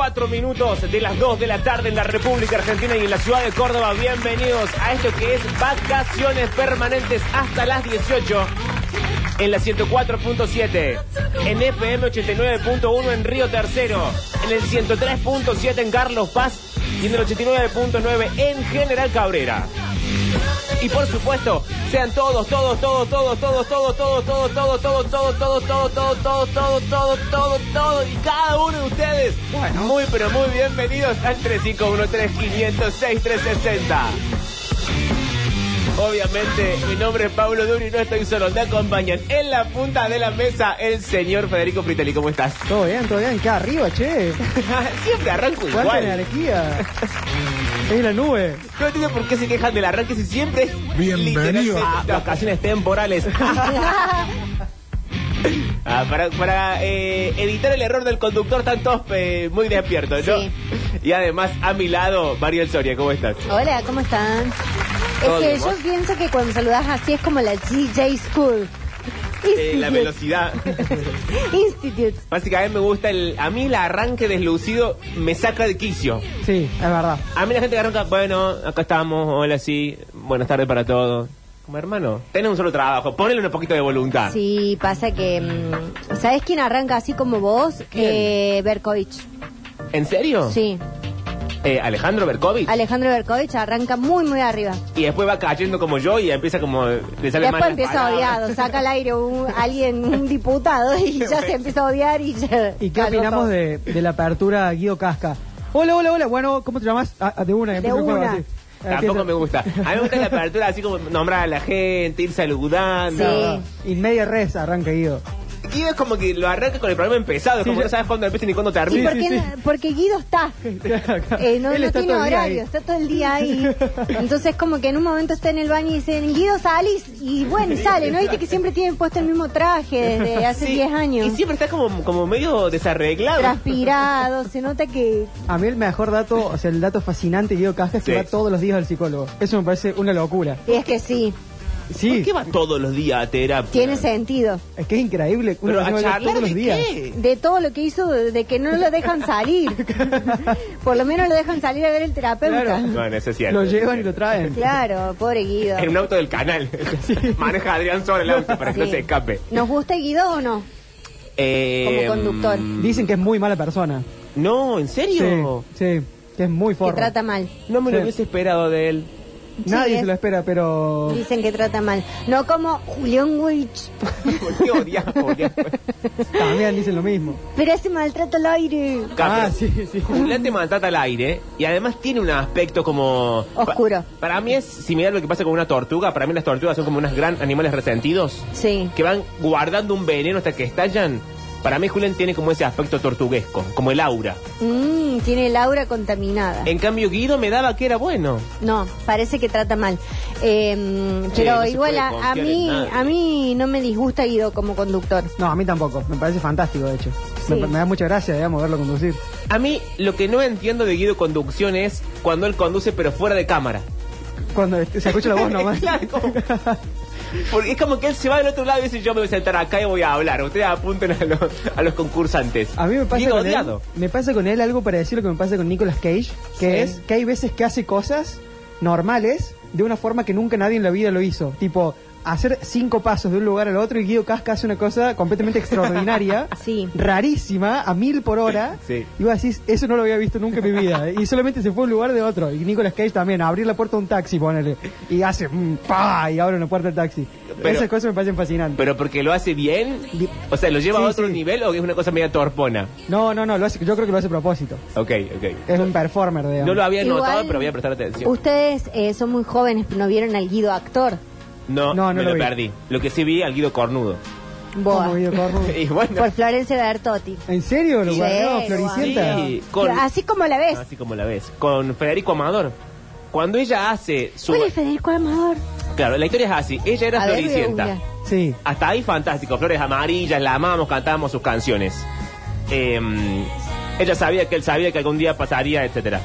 Ok, cuatro minutos de las dos de la tarde en la República Argentina y en la ciudad de Córdoba. Bienvenidos a esto que es vacaciones permanentes hasta las 18 en la 104.7, en FM 89.1 en Río Tercero, en el 103.7 en Carlos Paz y en el 89.9 en General Cabrera. Y por supuesto, sean todos, todos, todos, todos, todos, todos, todos, todos, todos, todos, todos, todos, todos, todos, todos, todos, todos, todos, todos, y cada uno de ustedes, muy pero muy bienvenidos al 351-3506-360. Obviamente, mi nombre es Pablo Duri y no estoy solo, me acompañan en la punta de la mesa el señor Federico Fritelli. ¿Cómo estás? Todo bien, todo bien, acá arriba, che. Siempre arranco ¿Cuánta igual. energía? Es la nube. No entiendo por qué se quejan del arranque si siempre es Bienvenido. literalmente vacaciones temporales. Ah, para para eh, evitar el error del conductor están todos eh, muy despiertos, ¿no? Sí. Y además, a mi lado, Mariel Soria, ¿cómo estás? Hola, ¿cómo están? ¿Todo Es que yo pienso que cuando saludas así es como la GJ School. Eh, la velocidad. Institute. Básicamente me gusta el... A mí el arranque deslucido me saca de quicio. Sí, es verdad. A mí la gente que arranca, bueno, acá estamos, hola, sí, buenas tardes para todos. Como hermano, tenés un solo trabajo, ponle un poquito de voluntad. Sí, pasa que... mm, ¿Sabes quién arranca así como vos? ¿Quién? Eh, Berkovich. ¿En serio? Sí. Eh, Alejandro Berkovich. Alejandro Berkovich arranca muy, muy arriba. y después va cayendo como yo y empieza como... Le sale Después empieza palabras. odiado, saca al aire un, alguien, un diputado y ya se empieza a odiar y ya... ¿Y qué opinamos de, de la apertura Guido Casca? Hola, hola, hola. Bueno, ¿cómo te llamas? Ah, ah, de una. De una. así. Tampoco me gusta. A mí me gusta la apertura así como nombrar a la gente, ir saludando. Sí. In media res arranca Guido. Y es como que lo arranca con el programa empezado, es Sí, como yo- no sabes cuándo empieza ni cuándo ¿Y termina. por Sí, qué sí, no? Porque Guido está. Eh, no Él no está tiene todo el día horario, ahí. está todo el día ahí. Entonces como que en un momento está en el baño y dicen, Guido salís, y bueno, y sale, ¿no? Viste que siempre tienen puesto el mismo traje desde hace Sí, 10 años. Y siempre está como, como medio desarreglado. Transpirado, se nota que... A mí el mejor dato, o sea, el dato fascinante de Guido Casca es que Sí. va todos los días al psicólogo. Eso me parece una locura. Y es que sí, ¿Por Sí, qué va todos los días a terapia? tiene sentido. es que es increíble. Uno Pero a charlar todos de los días. qué? De todo lo que hizo, de, que no lo dejan salir. Por lo menos lo dejan salir a ver el terapeuta. Claro. Bueno, eso es cierto. Lo llevan y lo traen. Claro, pobre Guido. En un auto del canal. Maneja Adrián sobre el auto para que no Sí. se escape. ¿Nos gusta Guido o no? Eh, Como conductor. mm, Dicen que es muy mala persona. No, ¿en serio? Sí, sí, que es muy Que forro. trata mal. No me lo Sí. hubiese esperado de él. Nadie Sí, se lo espera, pero... Dicen que trata mal. No como Julián Wich. ¿Por qué odias, Julián? También dicen lo mismo. Pero ese maltrato al aire. Ah, sí, sí. Julián te maltrata al aire y además tiene un aspecto como... Oscuro. Pa- para mí es similar a lo que pasa con una tortuga. Para mí las tortugas son como unos gran animales resentidos Sí. que van guardando un veneno hasta que estallan. Para mí Julián tiene como ese aspecto tortuguesco, como el aura. Mm, tiene el aura contaminada. En cambio Guido me daba que era bueno. No, parece que trata mal. Eh, pero no igual a, a mí a mí no me disgusta Guido como conductor. No, a mí tampoco. Me parece fantástico, de hecho. Sí. Me, me da mucha gracia, digamos, verlo conducir. A mí lo que no entiendo de Guido Conducción es cuando él conduce pero fuera de cámara. Cuando se escucha la voz nomás. Claro, como- Porque es como que él se va del otro lado y dice yo me voy a sentar acá y voy a hablar. Ustedes apunten a los, a los concursantes. A mí me pasa con él, me pasa con él algo parecido a lo que me pasa con Nicolas Cage, que Sí. es que hay veces que hace cosas normales de una forma que nunca nadie en la vida lo hizo. Tipo, hacer cinco pasos de un lugar al otro y Guido Casca hace una cosa completamente extraordinaria, Sí. rarísima, a mil por hora. Sí. Y vos decís, eso no lo había visto nunca en mi vida. Y solamente se fue de un lugar de otro. Y Nicolas Cage también, a abrir la puerta de un taxi, ponele. Y hace, mm, pa, y abre una puerta del taxi. Pero- Esas cosas me parecen fascinantes. Pero porque lo hace bien, o sea, lo lleva Sí, a otro sí. nivel o es una cosa media torpona. no, no, no, lo hace, yo creo que lo hace a propósito. Ok, ok. Es un performer, digamos. No lo había Igual- notado, pero voy a prestar atención. Ustedes eh, son muy jóvenes, no vieron al Guido actor. No, No, no me lo lo, vi. perdí. Lo que sí vi al Guido Cornudo. Boa. Guido y bueno, Por Florencia Bertotti. ¿En serio? ¿Lo Sí, guardó Floricienta? guardó. Sí, con- Así como la ves. así como la ves, con Federico Amador. Cuando ella hace su... ¿Cuál es Federico Amador? Claro, la historia es así. Ella era A ver, voy a Floricienta. googlear. Sí. Hasta ahí fantástico, flores amarillas, la amamos, cantábamos sus canciones. Eh, ella sabía que él sabía que algún día pasaría, etcétera.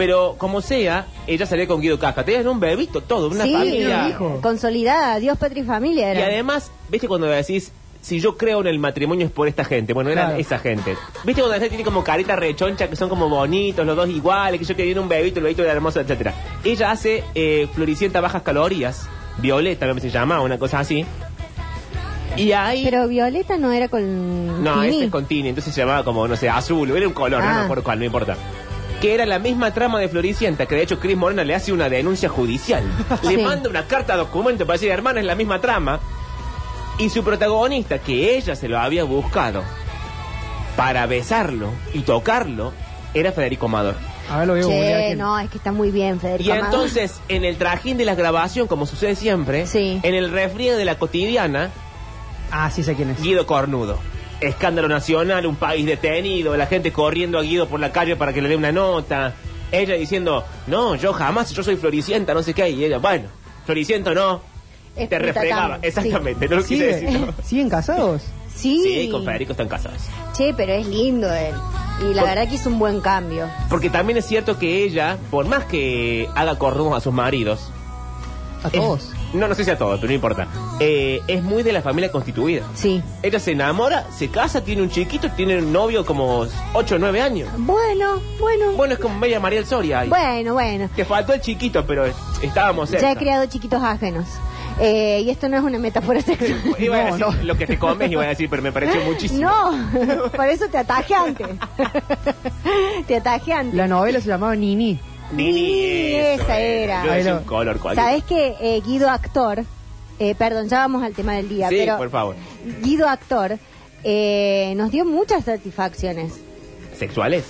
Pero como sea, ella salía con Guido Casca. Tenían un bebito todo, una sí, familia. hijo. consolidada, Dios, patria y familia Y era. además, ¿viste cuando decís si yo creo en el matrimonio es por esta gente. Bueno, eran Claro. esa gente. ¿Viste cuando la gente tiene como carita rechoncha, que son como bonitos, los dos iguales, que yo que viene un bebito, el bebito era hermoso, etcétera? Ella hace eh, floricienta bajas calorías, violeta, me se llama, una cosa así. Y ahí... Pero Violeta no era con. No, ese es con Tini, entonces se llamaba como, no sé, azul, era un color, no Ah. me acuerdo cuál, no importa. Que era la misma trama de Floricienta, que de hecho Chris Morena le hace una denuncia judicial. Le Sí. manda una carta documento para decir, hermana, es la misma trama. Y su protagonista, que ella se lo había buscado para besarlo y tocarlo, era Federico Amador. A ver, lo googlear Che, no, es que está muy bien, Federico. Y entonces, en el trajín de la grabación, como sucede siempre, Sí. en el refriego de la cotidiana, Ah, sí sé quién es. Guido Cornudo. Escándalo nacional, un país detenido, la gente corriendo a Guido por la calle para que le dé una nota. Ella diciendo, no, yo jamás, yo soy floricienta, no sé qué. Y ella, bueno, floriciento no. Es te refregaba. Exactamente, no lo quise ¿Sigue- decir. no. ¿Siguen casados? Sí. Sí, con Federico están casados. Che, pero es lindo él. Y la Por- verdad que hizo un buen cambio. Porque también es cierto que ella, por más que haga cornudos a sus maridos, A es- todos. No, no sé si a todos, pero no importa. eh, es muy de la familia constituida. Sí. Ella se enamora, se casa, tiene un chiquito, tiene un novio como 8 o 9 años. Bueno, bueno. Bueno, es como media María del Soria. ahí. Bueno, bueno. Te faltó el chiquito, pero estábamos cerca. Ya he criado chiquitos ajenos. Eh, y esto no es una metáfora sexual. Iba a No, decir lo que te comes, iba a decir, pero me pareció muchísimo. No, por eso te atajé antes. te atajé antes. La novela se llamaba Nini. Nini, eso esa era. Yo decía un lo- color cualquiera. ¿Sabes que eh, Guido Actor, eh, perdón, ya vamos al tema del día, Sí, pero por favor. Guido Actor eh, nos dio muchas satisfacciones. ¿Sexuales?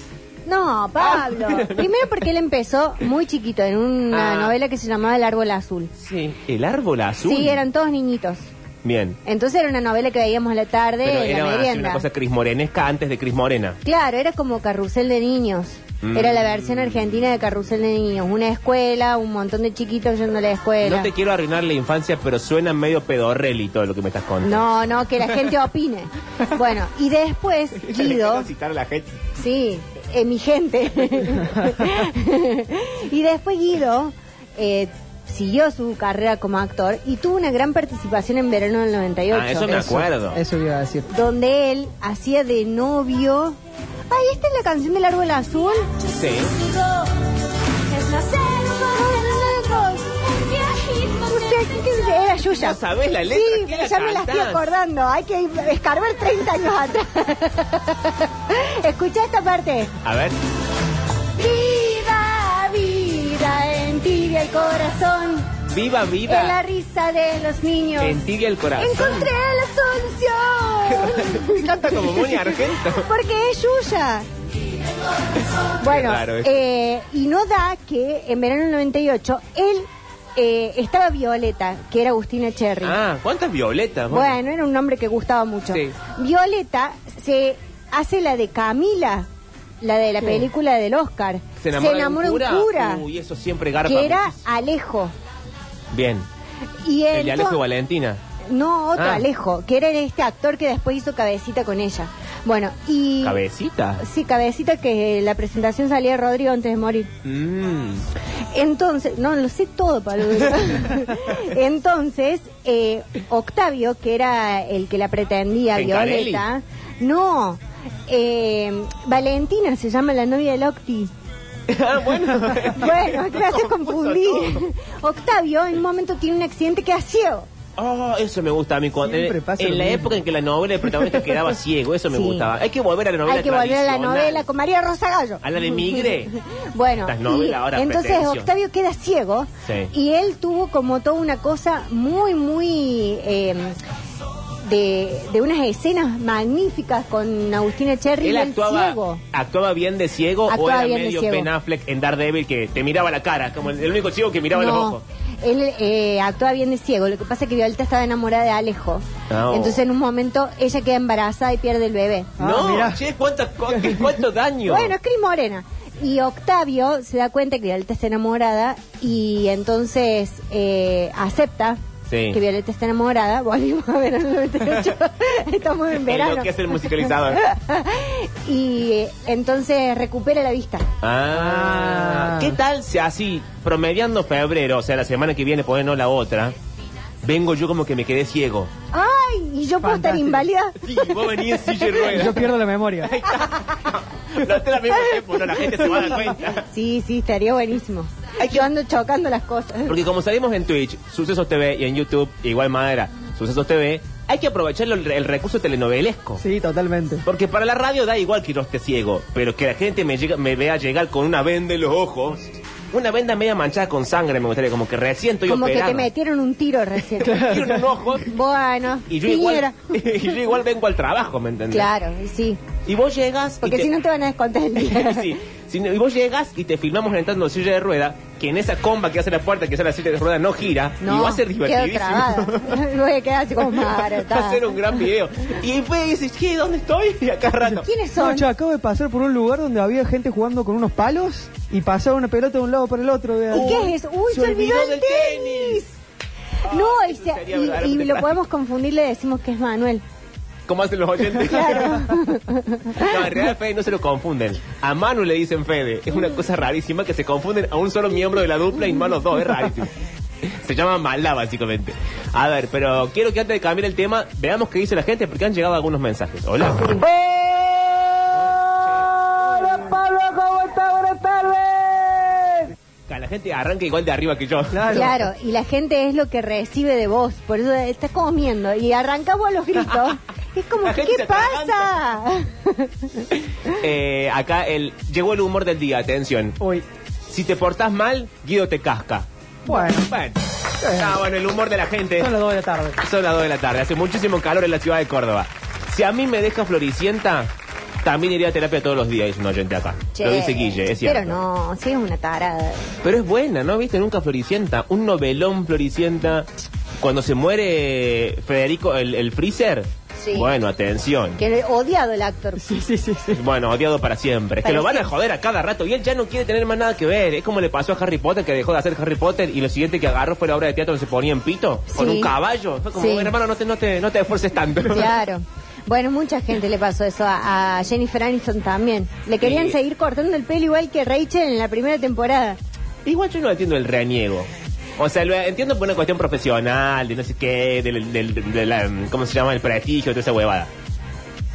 No, Pablo. Primero porque él empezó muy chiquito en una Ah. novela que se llamaba El Árbol Azul. Sí. ¿El árbol azul? Sí, eran todos niñitos. Bien. Entonces era una novela que veíamos a la tarde Pero en era la así merienda. una cosa Cris Morenesca antes de Cris Morena. Claro, era como Carrusel de Niños. Mm. Era la versión argentina de Carrusel de Niños. Una escuela, un montón de chiquitos yendo a la escuela. No te quiero arruinar la infancia, pero suena medio pedorreli todo lo que me estás contando. No, no, que la gente opine. Bueno, y después Guido, citar a la gente. sí, eh, mi gente. y después Guido eh, siguió su carrera como actor y tuvo una gran participación en verano del 98. Ah, eso me acuerdo. Eso iba a decir. Donde él hacía de novio. Ay, esta es la canción del árbol azul. Sí. Es la selva No sé, ¿qué era Yuya. ¿No sabés la letra? Sí, ¿Qué la ya me la estoy acordando. Hay que escarbar 30 años atrás. Escucha esta parte. A ver. Vida, vida, en tibia el corazón. Viva, En la risa de los niños. En tibia el corazón. Encontré la solución. Canta como muy argento. Porque es Yuya. Bueno, eh, y no da que en verano del 98 él eh, estaba Violeta, que era Agustina Cherry. Ah, ¿cuántas violetas? Bueno, era un nombre que gustaba mucho. Sí. Violeta se hace la de Camila, la de la película del Oscar. ¿Se enamora, de un cura, Uy, eso siempre garpa que era. Alejo. Bien. Y El de Alejo y Valentina. No, otro Ah. Alejo, que era este actor que después hizo cabecita con ella. Bueno, y... ¿Cabecita? Sí, cabecita que la presentación salía de Rodrigo antes de morir. Mm. Entonces, no, lo sé todo, Pablo. Entonces, eh, Octavio, que era el que la pretendía, ¿Gencarelli? Violeta, no, eh, Valentina se llama la novia de Octi. ah, bueno. Bueno, me hace confundir. Octavio en un momento tiene un accidente que es ciego. Oh, eso me gusta a mí. Cuando, en la mismo. época en que la novela el protagonista quedaba ciego, eso me Sí. gustaba. Hay que volver a la novela Hay que volver a la novela con María Rosa Gallo. A la de Migre. Bueno, y ahora entonces pretensión. Octavio queda ciego Sí. y él tuvo como toda una cosa muy, muy eh, de, de unas escenas magníficas con Agustina Cherry Él y él actuaba, ciego. actuaba bien de ciego o era bien de medio ciego. Ben Affleck en Daredevil que te miraba la cara, como el, el único ciego que miraba los No, ojos. él eh, actuaba bien de ciego. Lo que pasa es que Violeta estaba enamorada de Alejo. No. Entonces en un momento ella queda embarazada y pierde el bebé. Ah, no, mirá. che, cuánto, cu- cuánto daño. Bueno, es Cris Morena. Y Octavio se da cuenta que Violeta está enamorada y entonces eh, acepta Sí. que Violeta está enamorada. Volvimos a ver en el 98. Estamos en verano. lo que es el musicalizador. y eh, entonces recupera la vista. Ah, Ah. ¿qué tal si así, promediando febrero, o sea, la semana que viene, pues no la otra, vengo yo como que me quedé ciego? ¡Ay. Y yo puedo estar Fantástico. inválida. Sí, vos venís en silla de Y ruedas. yo pierdo la memoria. No te la mismo tiempo, no, la gente se va a dar cuenta. Sí, sí, estaría buenísimo. Yo ando chocando las cosas. Porque como salimos en Twitch, Sucesos TV y en YouTube, igual madera, Sucesos TV, hay que aprovechar el, el recurso telenovelesco. Sí, totalmente. Porque para la radio da igual que yo esté ciego, pero que la gente me, llega- me vea llegar con una venda en los ojos, una venda media manchada con sangre, me gustaría, como que recién estoy Como que operado. te metieron un tiro recién. Un ojo Bueno, y yo, igual, y yo igual vengo al trabajo, ¿me entendés? Claro, sí. Y vos llegas... y Porque te- si no te van a descontar el día. Sí, si no- y vos llegas y te filmamos entrando en silla de rueda, que en esa comba que hace la puerta, que hace la silla de rueda, no gira, y va a ser divertidísimo. Voy a quedar así como Va a ser un gran video. Y después dices, ¿qué? ¿Dónde estoy? Y acá rato. ¿Quiénes No, son? che, acabo de pasar por un lugar donde había gente jugando con unos palos y pasaba una pelota de un lado para el otro. ¿Y qué es eso? Uy, se, olvidó el del tenis. No, y, se- y- lo podemos confundir, le decimos que es Manuel. ¿Cómo hacen los oyentes? Claro. No, en realidad Fede no se lo confunden. A Manu le dicen Fede. Es una cosa rarísima que se confunden a un solo miembro de la dupla y no a los dos. Es rarísimo. Se llama maldad, básicamente. A ver, pero quiero que antes de cambiar el tema, veamos qué dice la gente porque han llegado algunos mensajes. Hola. ¡Hola, Pablo! ¿Cómo está? Buenas tardes. La gente arranca igual de arriba que yo. Claro. Claro, y la gente es lo que recibe de vos, por eso está comiendo y arrancamos a los gritos. Es como, La que, gente ¿qué se pasa? Eh, acá el, llegó el humor del día, atención. Uy, Si te portás mal, Guido te casca. bueno, Bueno, ah, bueno, el humor de la gente. son las 2 de la tarde. Son las 2 de la tarde, hace muchísimo calor en la ciudad de Córdoba. Si a mí me deja floricienta, también iría a terapia todos los días, dice un oyente acá. Che, Lo dice Guille, es cierto. Pero no, sí es una tarada. Pero es buena, ¿no? ¿Viste? Nunca floricienta. Un novelón floricienta. Cuando se muere Federico, el, el freezer. Sí. Bueno, atención. Que he odiado el actor. Sí, sí, sí, sí. Bueno, odiado para siempre. Es que lo van a joder a cada rato y él ya no quiere tener más nada que ver. Es como le pasó a Harry Potter que dejó de hacer Harry Potter y lo siguiente que agarró fue la obra de teatro donde se ponía en pito con un caballo. Fue como, Sí. bueno, hermano, no te, no te, no te esfuerces tanto. Claro. Bueno, mucha gente le pasó eso a, a Jennifer Aniston también. Le querían Sí. seguir cortando el pelo igual que Rachel en la primera temporada. Igual yo no entiendo el reniego. O sea, lo entiendo por una cuestión profesional, de no sé qué, del, del- de la, ¿cómo se llama? El prestigio, toda esa huevada.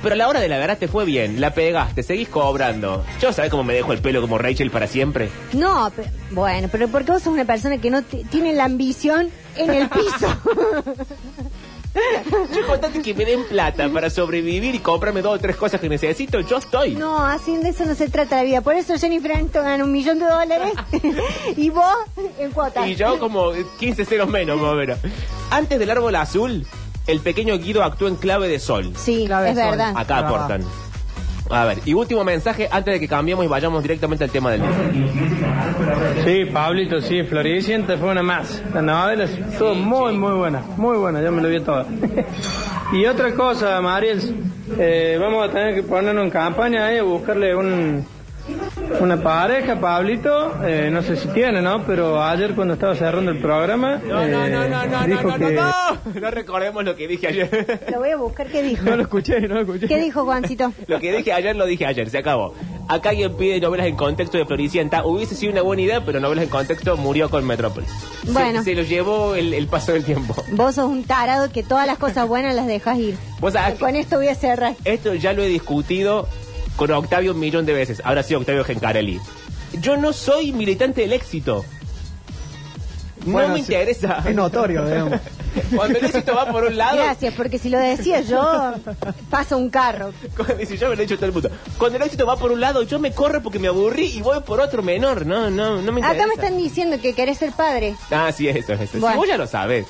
Pero a la hora de la verdad te fue bien, la pegaste, seguís cobrando. Yo sabés cómo me dejo el pelo como Rachel para siempre. No, pe- bueno, pero porque vos sos una persona que no ti- tiene la ambición en el piso. Yo contate que me den plata para sobrevivir y comprarme dos o tres cosas que necesito, yo estoy. no, así de eso no se trata la vida. Por eso Jennifer Aniston gana un millón de dólares y vos en cuotas. Y yo como 15 ceros menos, más o menos. Antes del árbol azul, el pequeño Guido actuó en clave de sol. Sí, Clave es sol. verdad. Acá aportan. A ver, y último mensaje antes de que cambiemos y vayamos directamente al tema del día. Sí, Pablito, sí, Floricienta fue una más. La novela estuvo muy, muy buena, muy buena, yo me lo vi toda. y otra cosa, Mariel, eh, vamos a tener que ponernos en campaña ahí a buscarle un, una pareja, Pablito, eh, no sé si tiene, ¿no? Pero ayer cuando estaba cerrando el programa, No, no, eh, no, no, no, dijo no, no, que... no, no. No recordemos lo que dije ayer. Lo voy a buscar. ¿Qué dijo? No lo escuché, no lo escuché. ¿Qué dijo Juancito? Lo que dije ayer lo dije ayer, se acabó. Acá alguien pide novelas en contexto de Floricienta. Hubiese sido una buena idea, pero novelas en contexto murió con Metrópolis. Bueno. Se, lo llevó el, el paso del tiempo. Vos sos un tarado que todas las cosas buenas las dejas ir. Vos sabés Con esto voy a cerrar. esto ya lo he discutido con Octavio un millón de veces. Ahora sí, Octavio Gencarelli. Yo no soy militante del éxito. No Bueno, me sí, interesa. Es notorio, digamos. Cuando el éxito va por un lado, Gracias, porque si lo decía yo, pasa un carro. Cuando- dice, yo me lo he dicho a todo el mundo. Cuando el éxito va por un lado, yo me corro porque me aburrí y voy por otro menor. No, no, no me interesa. Acá me están diciendo que querés ser padre. Ah, sí, eso, eso. Sí, Bueno. vos ya lo sabes.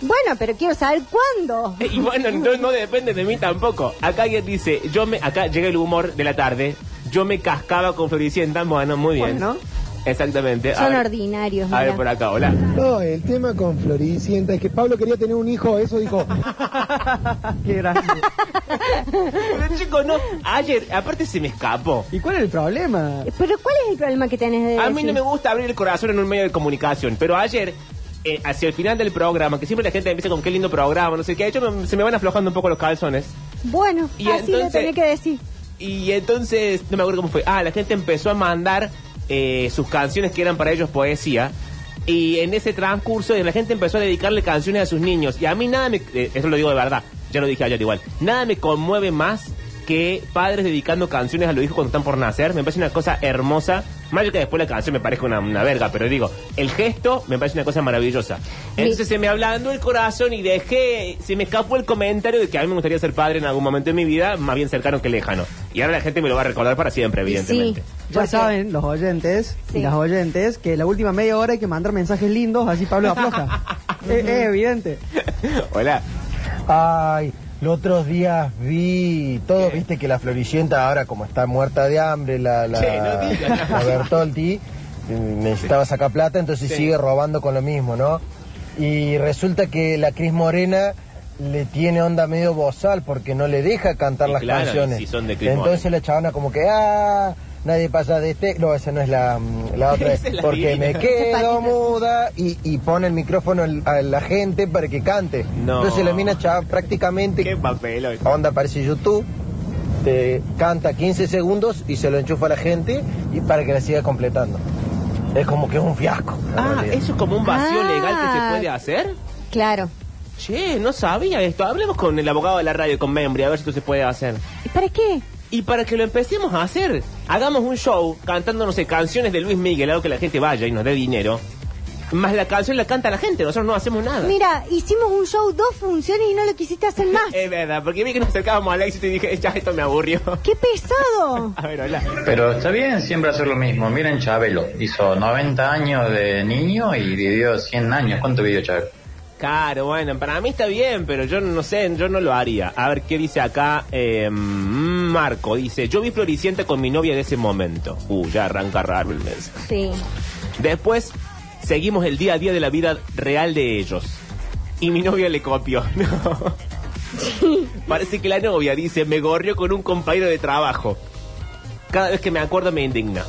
Bueno, pero quiero saber cuándo. Eh, Y bueno, no, no depende de mí tampoco. Acá alguien dice, yo me, acá llega el humor de la tarde, yo me cascaba con Floricienta. Bueno, muy bien. Bueno. Exactamente. A Son ver, ordinarios. A ver mira. por acá, hola. No, el tema con Floricienta es que Pablo quería tener un hijo, eso dijo. Qué grande. Pero chico, no. Ayer, aparte se me escapó. ¿Y cuál es el problema? Pero ¿cuál es el problema que tenés de A mí no me gusta abrir el corazón en un medio de comunicación, pero ayer, eh, hacia el final del programa, que siempre la gente empieza con qué lindo programa, no sé qué, yo me- se me van aflojando un poco los calzones. Bueno, Y así lo entonces- tenés que decir. Y entonces, no me acuerdo cómo fue. Ah, la gente empezó a mandar eh, sus canciones que eran para ellos poesía. Y en ese transcurso la gente empezó a dedicarle canciones a sus niños. Y a mí nada me... eh, Eso lo digo de verdad. Ya lo dije ayer igual. Nada me conmueve más que padres dedicando canciones a los hijos cuando están por nacer. Me parece una cosa hermosa. Más allá que después la canción me parezca una, una verga, pero digo, el gesto me parece una cosa maravillosa. Entonces se me ablandó el corazón y dejé, se me escapó el comentario de que a mí me gustaría ser padre en algún momento de mi vida, más bien cercano que lejano. Y ahora la gente me lo va a recordar para siempre, evidentemente. Sí. Ya Porque- saben, los oyentes Sí. y las oyentes, que la última media hora hay que mandar mensajes lindos, así Pablo afloja. es, es evidente. Hola. Ay, los otros días vi todo, viste que la Floricienta ahora como está muerta de hambre, la, la, Che, no digas. la Bertolti, necesitaba sacar plata, entonces Sí. sigue robando con lo mismo, ¿no? Y resulta que la Cris Morena le tiene onda medio bozal porque no le deja cantar Y las claro, canciones. si son de Cris entonces Morena. la chavana como que, ah, nadie pasa de este... No, esa no es la, mm, la otra. Esa es la porque divina. me quedo muda y, y pone el micrófono a la gente para que cante. No. Entonces la mina chava prácticamente Qué papel hoy. onda parece YouTube, te canta 15 segundos y se lo enchufa a la gente y para que la siga completando. Es como que es un fiasco. Ah, realidad. eso es como un vacío Ah. legal que se puede hacer. Claro. Che, no sabía esto. Hablemos con el abogado de la radio, con Membri, a ver si esto se puede hacer. ¿Y para qué? Y para que lo empecemos a hacer, hagamos un show cantando, no sé, canciones de Luis Miguel, algo que la gente vaya y nos dé dinero. Más la canción la canta la gente, nosotros no hacemos nada. Mira, hicimos un show, dos funciones y no lo quisiste hacer más. Es verdad, porque vi que nos acercábamos al éxito y dije, ya esto me aburrió. ¡Qué pesado! A ver, hola. Pero está bien siempre hacer lo mismo. Miren Chabelo, hizo 90 años de niño y vivió 100 años. ¿Cuánto vivió Chabelo? Claro, bueno, para mí está bien, pero yo no sé, yo no lo haría. A ver, ¿qué dice acá? Eh, Marco dice, yo vi Floricienta con mi novia de ese momento. Uh, ya arranca raro el mes. Sí. Después, seguimos el día a día de la vida real de ellos. Y mi novia le copió. No. Parece que la novia dice, me gorrió con un compañero de trabajo. Cada vez que me acuerdo me indigna.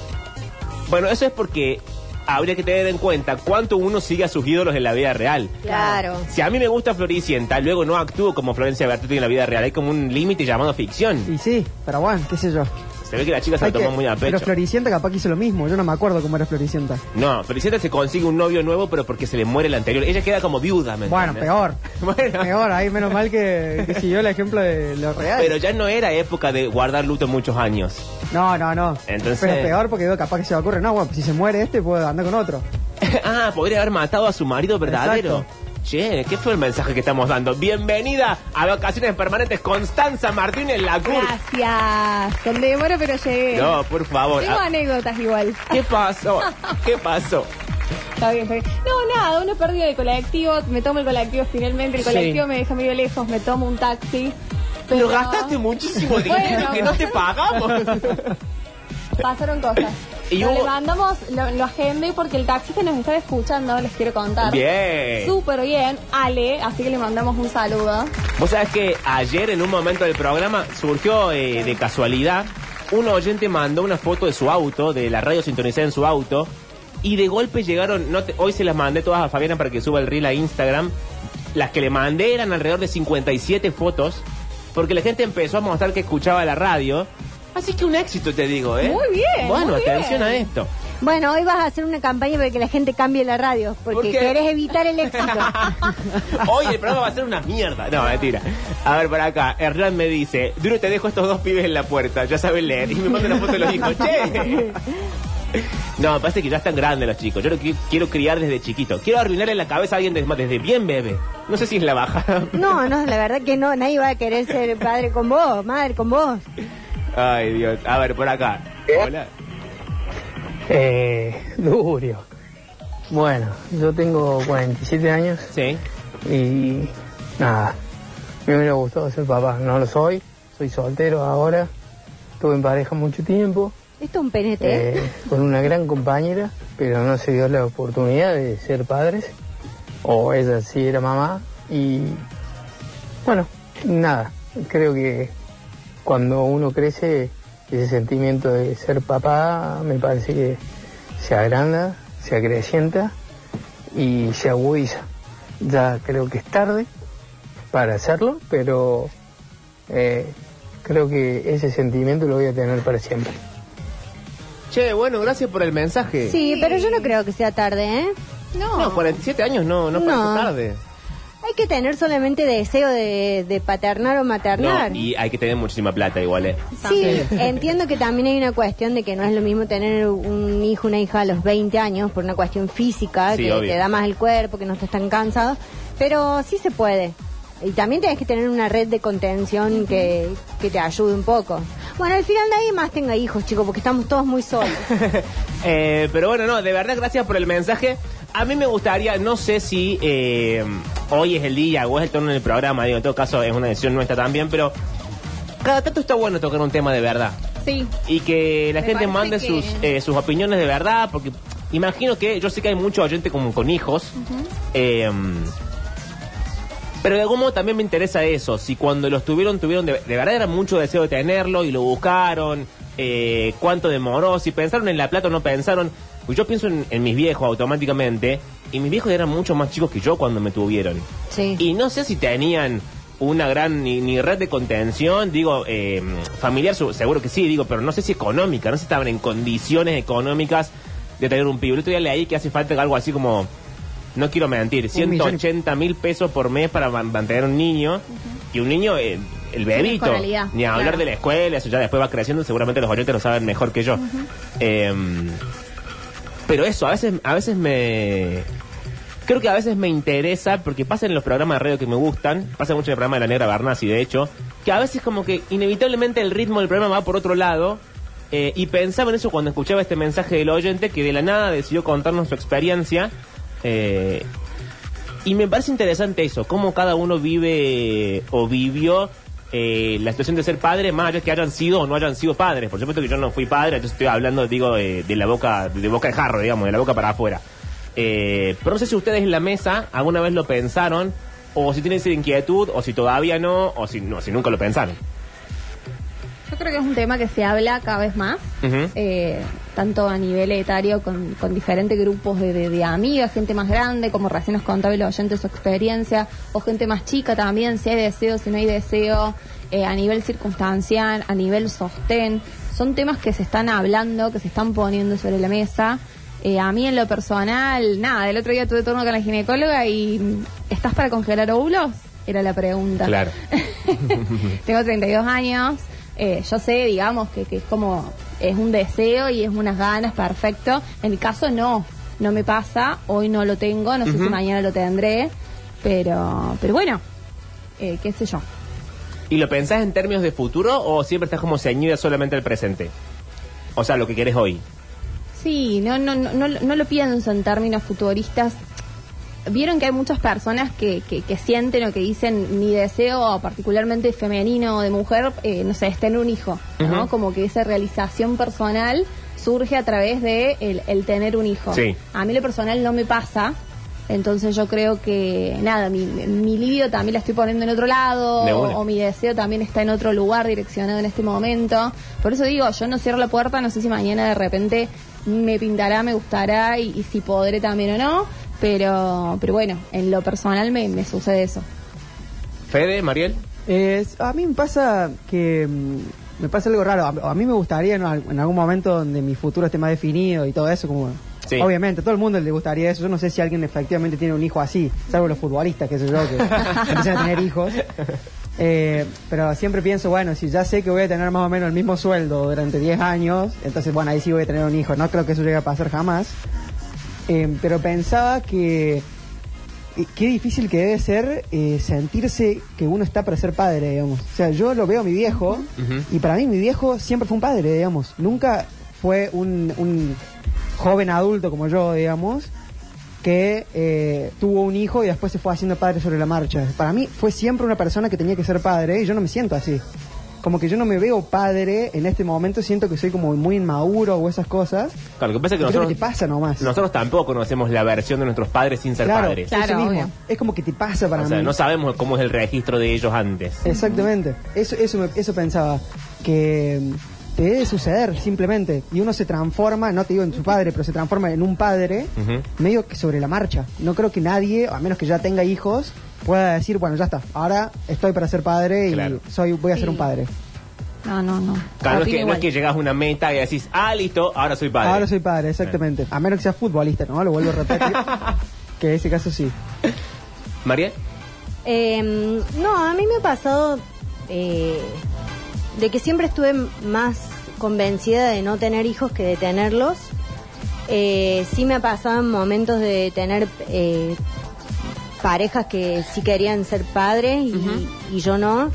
Bueno, eso es porque habría que tener en cuenta cuánto uno sigue a sus ídolos en la vida real. Claro. Si a mí me gusta Floricienta, luego no actúo como Florencia Bertucci en la vida real. Hay como un límite llamado ficción. Y sí, pero bueno, qué sé yo. Se ve que la chica se Hay lo tomó que- muy a pero pecho. Floricienta capaz que hizo lo mismo. Yo no me acuerdo cómo era Floricienta. No, Floricienta se consigue un novio nuevo, pero porque se le muere el anterior. Ella queda como viuda, ¿me Bueno, peor. Bueno. Peor, ahí menos mal que, que siguió el ejemplo de lo real. Pero ya no era época de guardar luto muchos años. No, no, no. Entonces- Pero peor porque digo, capaz que se me ocurre. No, bueno, si se muere este, puedo andar con otro. ah, podría haber matado a su marido verdadero. Exacto. Che, ¿qué fue el mensaje que estamos dando? Bienvenida a Vacaciones Permanentes Constanza Martínez Lacour. Gracias. Con demora, pero llegué. No, por favor. Tengo Ah, anécdotas igual. ¿Qué pasó? ¿Qué pasó? Está bien, está bien. No, nada, una pérdida de colectivo. Me tomo el colectivo finalmente. El Sí. colectivo me deja medio lejos. Me tomo un taxi. Pero gastaste muchísimo dinero Bueno, que no te pagamos. Pasaron cosas. Y le mandamos, lo, lo agendé porque el taxista nos estaba escuchando, les quiero contar. Bien. Súper bien, Ale, así que le mandamos un saludo. Vos sabés que ayer en un momento del programa surgió eh, de casualidad, un oyente mandó una foto de su auto, de la radio sintonizada en su auto, y de golpe llegaron, no te- hoy se las mandé todas a Fabiana para que suba el reel a Instagram, las que le mandé eran alrededor de 57 fotos, porque la gente empezó a mostrar que escuchaba la radio, así que un éxito te digo, ¿eh? Muy bien, Bueno, muy atención bien. a esto. Bueno, hoy vas a hacer una campaña para que la gente cambie la radio, ¿Por porque qué? querés evitar el éxito. Hoy el programa va a ser una mierda. No, mentira. A ver, para acá. Hernán me dice, Duro, te dejo estos dos pibes en la puerta. Ya saben leer. Y me manda una foto de los hijos. ¡Che! No, me parece que ya están grandes los chicos. Yo lo qui- quiero criar desde chiquito. Quiero arruinarle la cabeza a alguien desde, desde bien bebé. No sé si es la baja. No, no, la verdad que no, nadie va a querer ser padre con vos, madre con vos. Ay, Dios. A ver, por acá. Hola. Eh, Durio. Bueno, yo tengo 47 años Sí. y nada, me hubiera gustado ser papá. No lo soy, soy soltero ahora, estuve en pareja mucho tiempo, Esto es un PNT. eh, con una gran compañera, pero no se dio la oportunidad de ser padres, o ella sí era mamá, y bueno, nada, creo que cuando uno crece, ese sentimiento de ser papá me parece que se agranda, se acrecienta y se agudiza. Ya creo que es tarde para hacerlo, pero eh, creo que ese sentimiento lo voy a tener para siempre. Che, bueno, gracias por el mensaje. Sí, pero yo no creo que sea tarde, ¿eh? No. No, 47 años no, no parece No. tarde. Hay que tener solamente deseo de, de paternar o maternar. No, y hay que tener muchísima plata igual, ¿eh? Sí, entiendo que también hay una cuestión de que no es lo mismo tener un hijo, una hija a los 20 años por una cuestión física, Sí, que obvio. te da más el cuerpo, que no estás tan cansado, pero sí se puede. Y también tienes que tener una red de contención que, que te ayude un poco. Bueno, al final nadie más tenga hijos, chicos, porque estamos todos muy solos. Eh, pero bueno, no, de verdad, gracias por el mensaje. A mí me gustaría, no sé si eh, hoy es el día o es el turno del programa, digo, en todo caso es una decisión nuestra también, pero cada tanto está bueno tocar un tema de verdad. Sí. Y que la Me gente mande que- sus, eh, sus opiniones de verdad, porque imagino que yo sé que hay mucho oyente como con hijos. eh, pero de algún modo también me interesa eso, si cuando los tuvieron, tuvieron de, de verdad era mucho deseo de tenerlo y lo buscaron, eh, cuánto demoró, si pensaron en la plata o no pensaron. Pues yo pienso en, en mis viejos automáticamente, y mis viejos eran mucho más chicos que yo cuando me tuvieron. Sí. Y no sé si tenían una gran ni, ni red de contención, digo, eh, familiar, seguro que sí, digo, pero no sé si económica, no sé si estaban en condiciones económicas de tener un pibe. El otro día leí que hace falta algo así como, no quiero mentir, Un millón. 180 mil pesos por mes para man- mantener un niño. Y un niño, eh, el bebito, ni hablar claro. de la escuela, eso ya después va creciendo, seguramente los oyentes lo saben mejor que yo. Eh, pero eso, a veces, a veces me... Creo que a veces me interesa, porque pasa en los programas de radio que me gustan, pasa mucho en el programa de la Negra Barnasi, de hecho, que a veces como que inevitablemente el ritmo del programa va por otro lado, eh, y pensaba en eso cuando escuchaba este mensaje del oyente, que de la nada decidió contarnos su experiencia, eh, y me parece interesante eso, cómo cada uno vive o vivió eh, la situación de ser padre, más allá que hayan sido o no hayan sido padres. Por supuesto que yo no fui padre, entonces estoy hablando, digo, eh, de la boca, de boca de jarro, digamos, de la boca para afuera. Eh, pero no sé si ustedes en la mesa alguna vez lo pensaron, o si tienen esa inquietud, o si todavía no, o si, no, si nunca lo pensaron. Yo creo que es un tema que se habla cada vez más, eh, tanto a nivel etario con, con diferentes grupos de, de- de amigas, gente más grande, como recién nos contaba el oyente su experiencia, o gente más chica también, si hay deseo, si no hay deseo, eh, a nivel circunstancial, a nivel sostén. Son temas que se están hablando, que se están poniendo sobre la mesa. Eh, a mí en lo personal, nada, el otro día tuve turno con la ginecóloga y ¿estás para congelar óvulos? Era la pregunta. Claro. Tengo 32 años. eh, yo sé, digamos, que, que es como, es un deseo y es unas ganas, perfecto. En mi caso no, no me pasa, hoy no lo tengo, no sé si mañana lo tendré, pero, pero bueno, eh, qué sé yo. ¿Y lo pensás en términos de futuro o siempre estás como ceñida solamente al presente? O sea, lo que querés hoy. Sí, no, no, no, no, no lo pienso en términos futuristas. Vieron que hay muchas personas que, que, que sienten o que dicen mi deseo particularmente femenino o de mujer, eh, no sé, es tener un hijo, ¿no? Como que esa realización personal surge a través de el, el tener un hijo. Sí. A mí lo personal no me pasa, entonces yo creo que, nada, mi, mi libido también la estoy poniendo en otro lado, o mi deseo también está en otro lugar direccionado en este momento. Por eso digo, yo no cierro la puerta, no sé si mañana de repente me pintará, me gustará y, y si podré también o no, pero, pero bueno, en lo personal me, me sucede eso. Fede, Mariel. Es- a mí me pasa que mm, me pasa algo raro. A, a mí me gustaría en, al- en algún momento donde mi futuro esté más definido y todo eso, como Sí. obviamente a todo el mundo le gustaría eso. Yo no sé si alguien efectivamente tiene un hijo así, salvo los futbolistas, que sé yo, que empiezan a tener hijos. Eh, pero siempre pienso, bueno, si ya sé que voy a tener más o menos el mismo sueldo durante 10 años, entonces bueno, ahí sí voy a tener un hijo. No creo que eso llegue a pasar jamás. Eh, pero pensaba que eh, qué difícil que debe ser eh, sentirse que uno está para ser padre, digamos. O sea, yo lo veo a mi viejo y para mí mi viejo siempre fue un padre, digamos. Nunca fue un, un joven adulto como yo, digamos, que eh, tuvo un hijo y después se fue haciendo padre sobre la marcha. Para mí fue siempre una persona que tenía que ser padre y yo no me siento así. Como que yo no me veo padre en este momento, siento que soy como muy inmaduro o esas cosas. Claro, lo que pasa es que que nosotros, te pasa nomás. nosotros tampoco conocemos la versión de nuestros padres sin ser claro, padres. eso Claro, mismo. obvio. Es como que te pasa para o sea, mí. no sabemos cómo es el registro de ellos antes. Exactamente. Eso, eso, me- eso pensaba. Que mm, te debe suceder simplemente. Y uno se transforma, no te digo en su padre, pero se transforma en un padre medio que sobre la marcha. No creo que nadie, a menos que ya tenga hijos, pueda decir, bueno, ya está. Ahora estoy para ser padre y Claro. soy, voy a ser Sí. un padre. No, no, no. Claro, no es, Opino que, no igual. es que llegas a una meta y decís, ah, listo, ahora soy padre. Ahora soy padre, exactamente. A menos que sea futbolista, ¿no? Lo vuelvo a repetir. que en ese caso sí. María, Eh, no, a mí me ha pasado eh, de que siempre estuve más convencida de no tener hijos que de tenerlos. Eh, sí me ha pasado en momentos de tener eh, parejas que sí querían ser padres y, y yo no.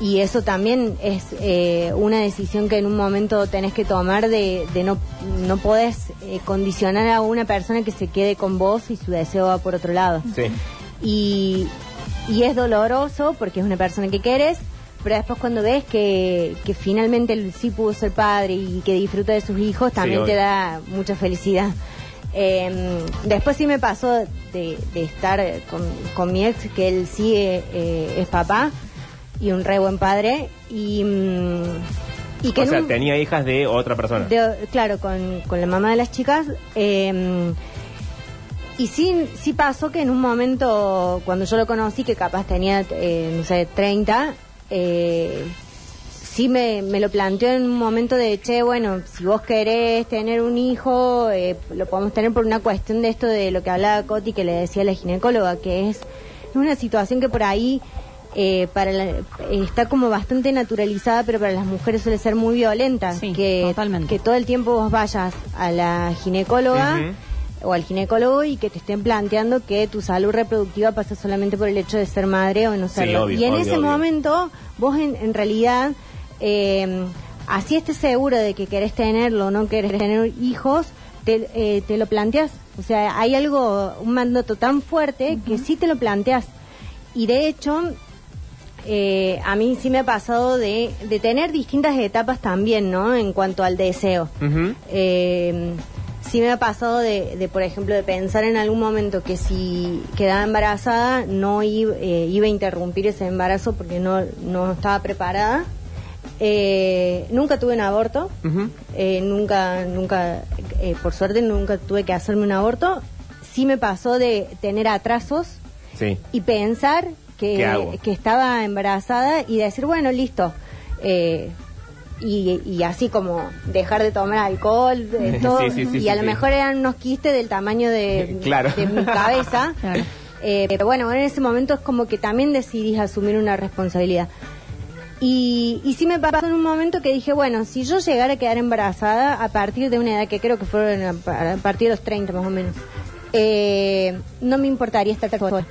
Y eso también es eh, una decisión que en un momento tenés que tomar de, de no, no podés eh, condicionar a una persona que se quede con vos y su deseo va por otro lado sí. y, y es doloroso porque es una persona que quieres, pero después cuando ves que, que finalmente él sí pudo ser padre y que disfruta de sus hijos, también te da mucha felicidad. Eh, después sí me pasó de, de estar con, con mi ex, que él sí eh, es papá y un re buen padre, y, mm, y que O sea, un- tenía hijas de otra persona. de- claro, con, con la mamá de las chicas. eh, y sí, sí pasó que en un momento, cuando yo lo conocí, que capaz tenía, eh, no sé, 30, eh, sí me, me lo planteó en un momento de, che, bueno, si vos querés tener un hijo, eh, lo podemos tener por una cuestión de esto de lo que hablaba Coti, que le decía la ginecóloga, que es una situación que por ahí eh, para la- eh, está como bastante naturalizada, pero para las mujeres suele ser muy violenta. Sí, que, totalmente. que todo el tiempo vos vayas a la ginecóloga o al ginecólogo y que te estén planteando que tu salud reproductiva pasa solamente por el hecho de ser madre o no serlo. y en obvio, ese obvio. momento, vos en, en realidad, eh, así estés seguro de que querés tenerlo o no querés tener hijos, te, eh, te lo planteas. O sea, hay algo, un mandato tan fuerte que sí te lo planteas. Y de hecho, eh, a mí sí me ha pasado de, de tener distintas etapas también, ¿no? En cuanto al deseo. Eh, sí me ha pasado de, de, por ejemplo, de pensar en algún momento que si quedaba embarazada no iba, eh, iba a interrumpir ese embarazo porque no, no estaba preparada. Eh, nunca tuve un aborto, eh, nunca, nunca, eh, por suerte nunca tuve que hacerme un aborto. Sí me pasó de tener atrasos Sí. y pensar ¿Qué que, que estaba embarazada y decir, bueno, listo. eh, y, y así como dejar de tomar alcohol, de todo, Sí, sí, sí, y a lo mejor eran unos quistes del tamaño de, Claro. de mi cabeza. Claro. Eh, pero bueno, en ese momento es como que también decidís asumir una responsabilidad. Y, y sí me pasó en un momento que dije, bueno, si yo llegara a quedar embarazada a partir de una edad que creo que fueron a, a partir de los 30 más o menos, eh, no me importaría estar sola.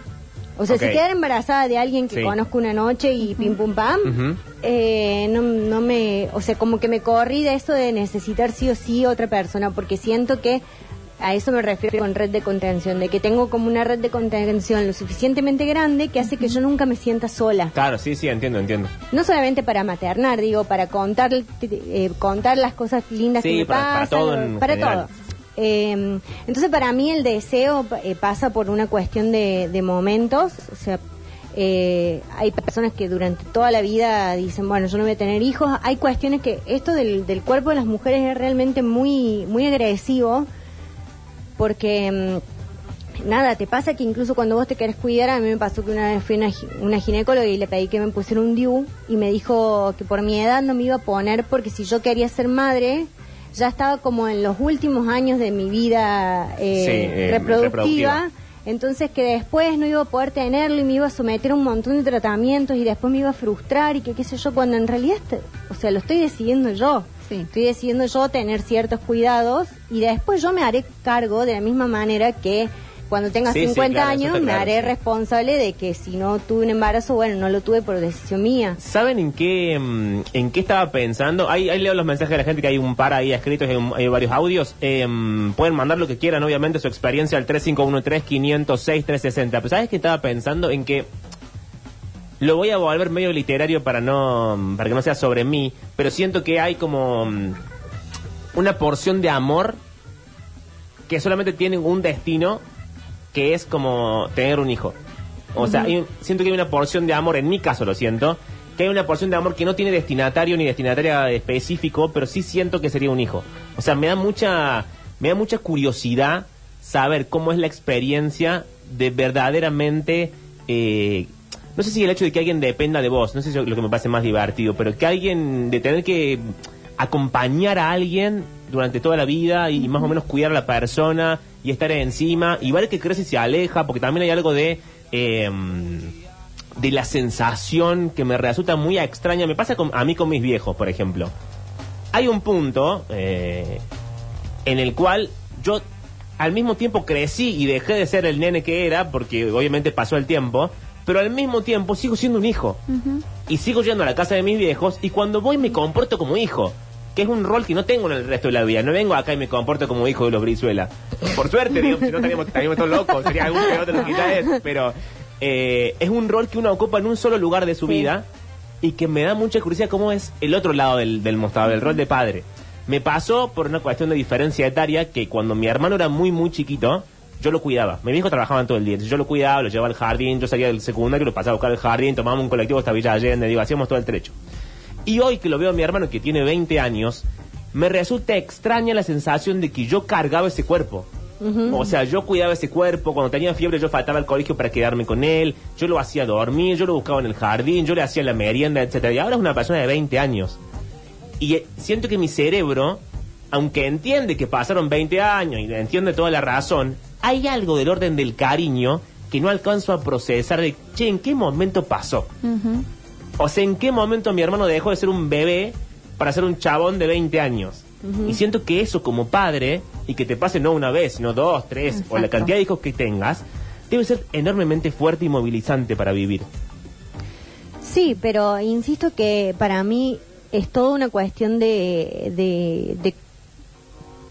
O sea, si quedara embarazada de alguien que Sí. conozco una noche y pim pum pam, eh, no, no me, o sea, como que me corrí de eso de necesitar sí o sí otra persona, porque siento que a eso me refiero con red de contención, de que tengo como una red de contención lo suficientemente grande que hace que yo nunca me sienta sola. Claro, sí, sí, entiendo, entiendo. No solamente para maternar, digo, para contar, eh, contar las cosas lindas Sí, que me para- para pasan, todo en para general. todo. Eh, entonces, para mí el deseo eh, pasa por una cuestión de, de momentos, o sea, eh, hay personas que durante toda la vida dicen, bueno, yo no voy a tener hijos. Hay cuestiones que esto del, del cuerpo de las mujeres es realmente muy, muy agresivo, porque mm, nada, te pasa que incluso cuando vos te querés cuidar, a mí me pasó que una vez fui a una, una ginecóloga y le pedí que me pusiera un DIU y me dijo que por mi edad no me iba a poner porque si yo quería ser madre, ya estaba como en los últimos años de mi vida eh, Sí, eh, reproductiva. reproductiva. Entonces que después no iba a poder tenerlo y me iba a someter a un montón de tratamientos y después me iba a frustrar y que qué sé yo, cuando en realidad, o sea, lo estoy decidiendo yo. Sí. Estoy decidiendo yo tener ciertos cuidados y después yo me haré cargo de la misma manera que cuando tenga Sí, sí, 50 claro, eso años me claro, haré sí. responsable de que si no tuve un embarazo, bueno, no lo tuve por decisión mía. ¿Saben en qué mm, en qué estaba pensando? Ahí, ahí leo los mensajes de la gente que hay un par ahí escritos, hay, un- hay varios audios. Eh, pueden mandar lo que quieran, obviamente, su experiencia al 3513-506-360. Pero ¿sabes qué estaba pensando? En que lo voy a volver medio literario para no para que no sea sobre mí, pero siento que hay como mm, una porción de amor que solamente tiene un destino que es como tener un hijo. O sea, hay siento que hay una porción de amor, en mi caso lo siento, que hay una porción de amor que no tiene destinatario ni destinataria específico, pero sí siento que sería un hijo. O sea, me da mucha, me da mucha curiosidad saber cómo es la experiencia de verdaderamente, eh, no sé si el hecho de que alguien dependa de vos, no sé si es lo que me parece más divertido, pero que alguien, de tener que acompañar a alguien durante toda la vida y más o menos cuidar a la persona y estar encima, y ver que crece y se aleja, porque también hay algo de... eh, de la sensación que me resulta muy extraña. Me pasa con- a mí con mis viejos, por ejemplo. Hay un punto eh, en el cual yo al mismo tiempo crecí y dejé de ser el nene que era, porque obviamente pasó el tiempo, pero al mismo tiempo sigo siendo un hijo. Y sigo yendo a la casa de mis viejos y cuando voy me comporto como hijo. Que es un rol que no tengo en el resto de la vida. No vengo acá y me comporto como hijo de los Brizuela. Por suerte, digo, si no estaríamos, estaríamos todos locos. Sería algún peor de lo que ya es. Pero eh, es un rol que uno ocupa en un solo lugar de su Sí. vida y que me da mucha curiosidad cómo es el otro lado del, del mostrador, el rol de padre. Me pasó por una cuestión de diferencia etaria que cuando mi hermano era muy, muy chiquito, yo lo cuidaba. Mi viejo trabajaban todo el día. Entonces yo lo cuidaba, lo llevaba al jardín, yo salía del secundario, lo pasaba a buscar al jardín, tomábamos un colectivo hasta Villa Allende, digo, hacíamos todo el trecho. Y hoy que lo veo a mi hermano que tiene 20 años, me resulta extraña la sensación de que yo cargaba ese cuerpo. O sea, yo cuidaba ese cuerpo, cuando tenía fiebre yo faltaba al colegio para quedarme con él, yo lo hacía dormir, yo lo buscaba en el jardín, yo le hacía la merienda, etcétera. Y ahora es una persona de 20 años. Y eh, siento que mi cerebro, aunque entiende que pasaron 20 años y entiende toda la razón, hay algo del orden del cariño que no alcanzo a procesar de, che, ¿en qué momento pasó? O sea, ¿en qué momento mi hermano dejó de ser un bebé para ser un chabón de 20 años? Y siento que eso como padre, y que te pase no una vez, sino dos, tres, o la cantidad de hijos que tengas, debe ser enormemente fuerte y movilizante para vivir. Sí, pero insisto que para mí es toda una cuestión de, de, de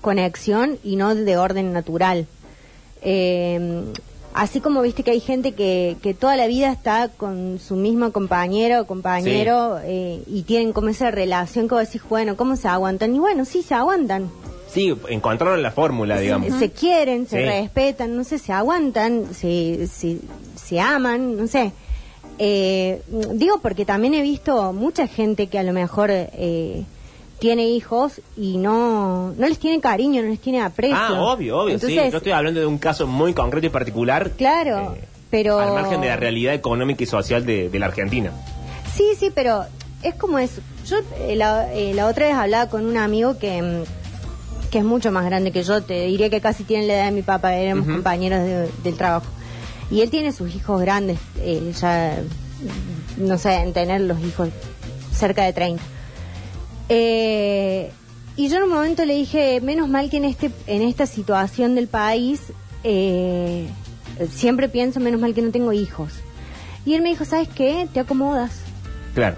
conexión y no de orden natural. Eh, así como viste que hay gente que, que toda la vida está con su mismo compañero o compañero eh, y tienen como esa relación que vos decís, bueno, ¿cómo se aguantan? Y bueno, sí, se aguantan. Sí, encontraron la fórmula, digamos. Se, se quieren, se Sí. respetan, no sé, se aguantan, se, se, se aman, no sé. Eh, digo porque también he visto mucha gente que a lo mejor eh, tiene hijos y no, no les tiene cariño, no les tiene aprecio. Ah, obvio, obvio, sí. Entonces, Yo estoy hablando de un caso muy concreto y particular. Claro, eh, pero... Al margen de la realidad económica y social de, de la Argentina. Sí, sí, pero es como eso. Yo eh, la, eh, la otra vez hablaba con un amigo que, mm, que es mucho más grande que yo, te diría que casi tiene la edad de mi papá, éramos compañeros de- del trabajo. Y él tiene sus hijos grandes, ya, no sé, en tener los hijos cerca de 30. Eh, y yo en un momento le dije, menos mal que en este en esta situación del país, eh, siempre pienso, menos mal que no tengo hijos. Y él me dijo, ¿sabes qué? Te acomodas. Claro.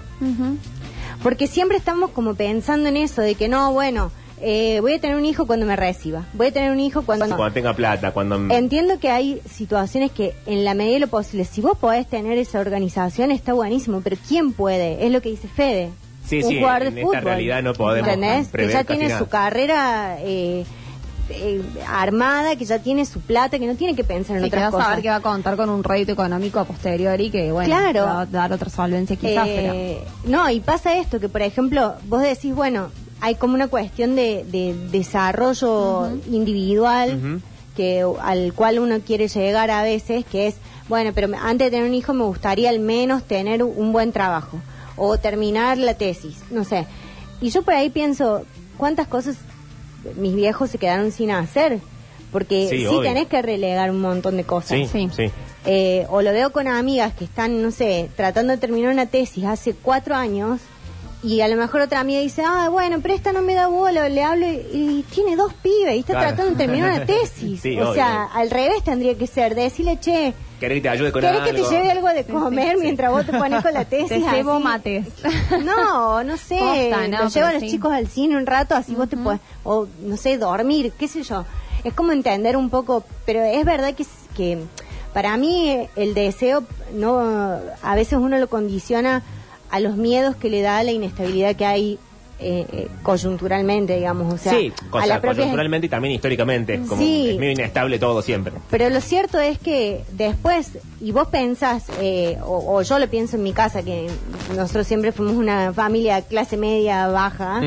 Porque siempre estamos como pensando en eso, de que no, bueno, eh, voy a tener un hijo cuando me reciba. Voy a tener un hijo cuando... Cuando tenga plata, cuando... Entiendo que hay situaciones que en la medida de lo posible, si vos podés tener esa organización, está buenísimo, pero ¿quién puede? Es lo que dice Fede. Sí, un sí, jugador en de esta fútbol. realidad no podemos ¿Entendés? Que ya tiene nada. su carrera eh, eh, armada, que ya tiene su plata, que no tiene que pensar en Sí, que otras vas a cosas. saber que va a contar con un rédito económico a posteriori que, bueno, Claro. va a dar otra solvencia quizás, Eh, No, y pasa esto, que por ejemplo, vos decís, bueno, hay como una cuestión de, de desarrollo individual que al cual uno quiere llegar a veces, que es, bueno, pero me- antes de tener un hijo me gustaría al menos tener un buen trabajo o terminar la tesis, no sé. Y yo por ahí pienso, ¿cuántas cosas mis viejos se quedaron sin hacer? Porque Sí, sí, tenés que relegar un montón de cosas. Sí, sí. Sí. Eh, o lo veo con amigas que están, no sé, tratando de terminar una tesis hace cuatro años y a lo mejor otra amiga dice, ah, bueno, pero esta no me da bola, le hablo y, y tiene dos pibes y está Claro. tratando de terminar una tesis. Sí, o obvio. sea, al revés tendría que ser, decirle, che, ¿Querés que te ayude con ¿querés que te lleve algo de comer mientras vos te pones con la tesis? Te así? mates. No, no sé, Posta, no, lo llevo a los sí. chicos al cine un rato, así vos te puedes, o no sé, dormir, qué sé yo. Es como entender un poco, pero es verdad que, que para mí el deseo, no a veces uno lo condiciona a los miedos que le da la inestabilidad que hay eh, eh, coyunturalmente, digamos, o sea, sí, a o sea, la propia coyunturalmente y también históricamente. Como Sí. Es medio inestable todo siempre. pero lo cierto es que después, y vos pensás, eh, o, o yo lo pienso en mi casa, que nosotros siempre fuimos una familia clase media baja,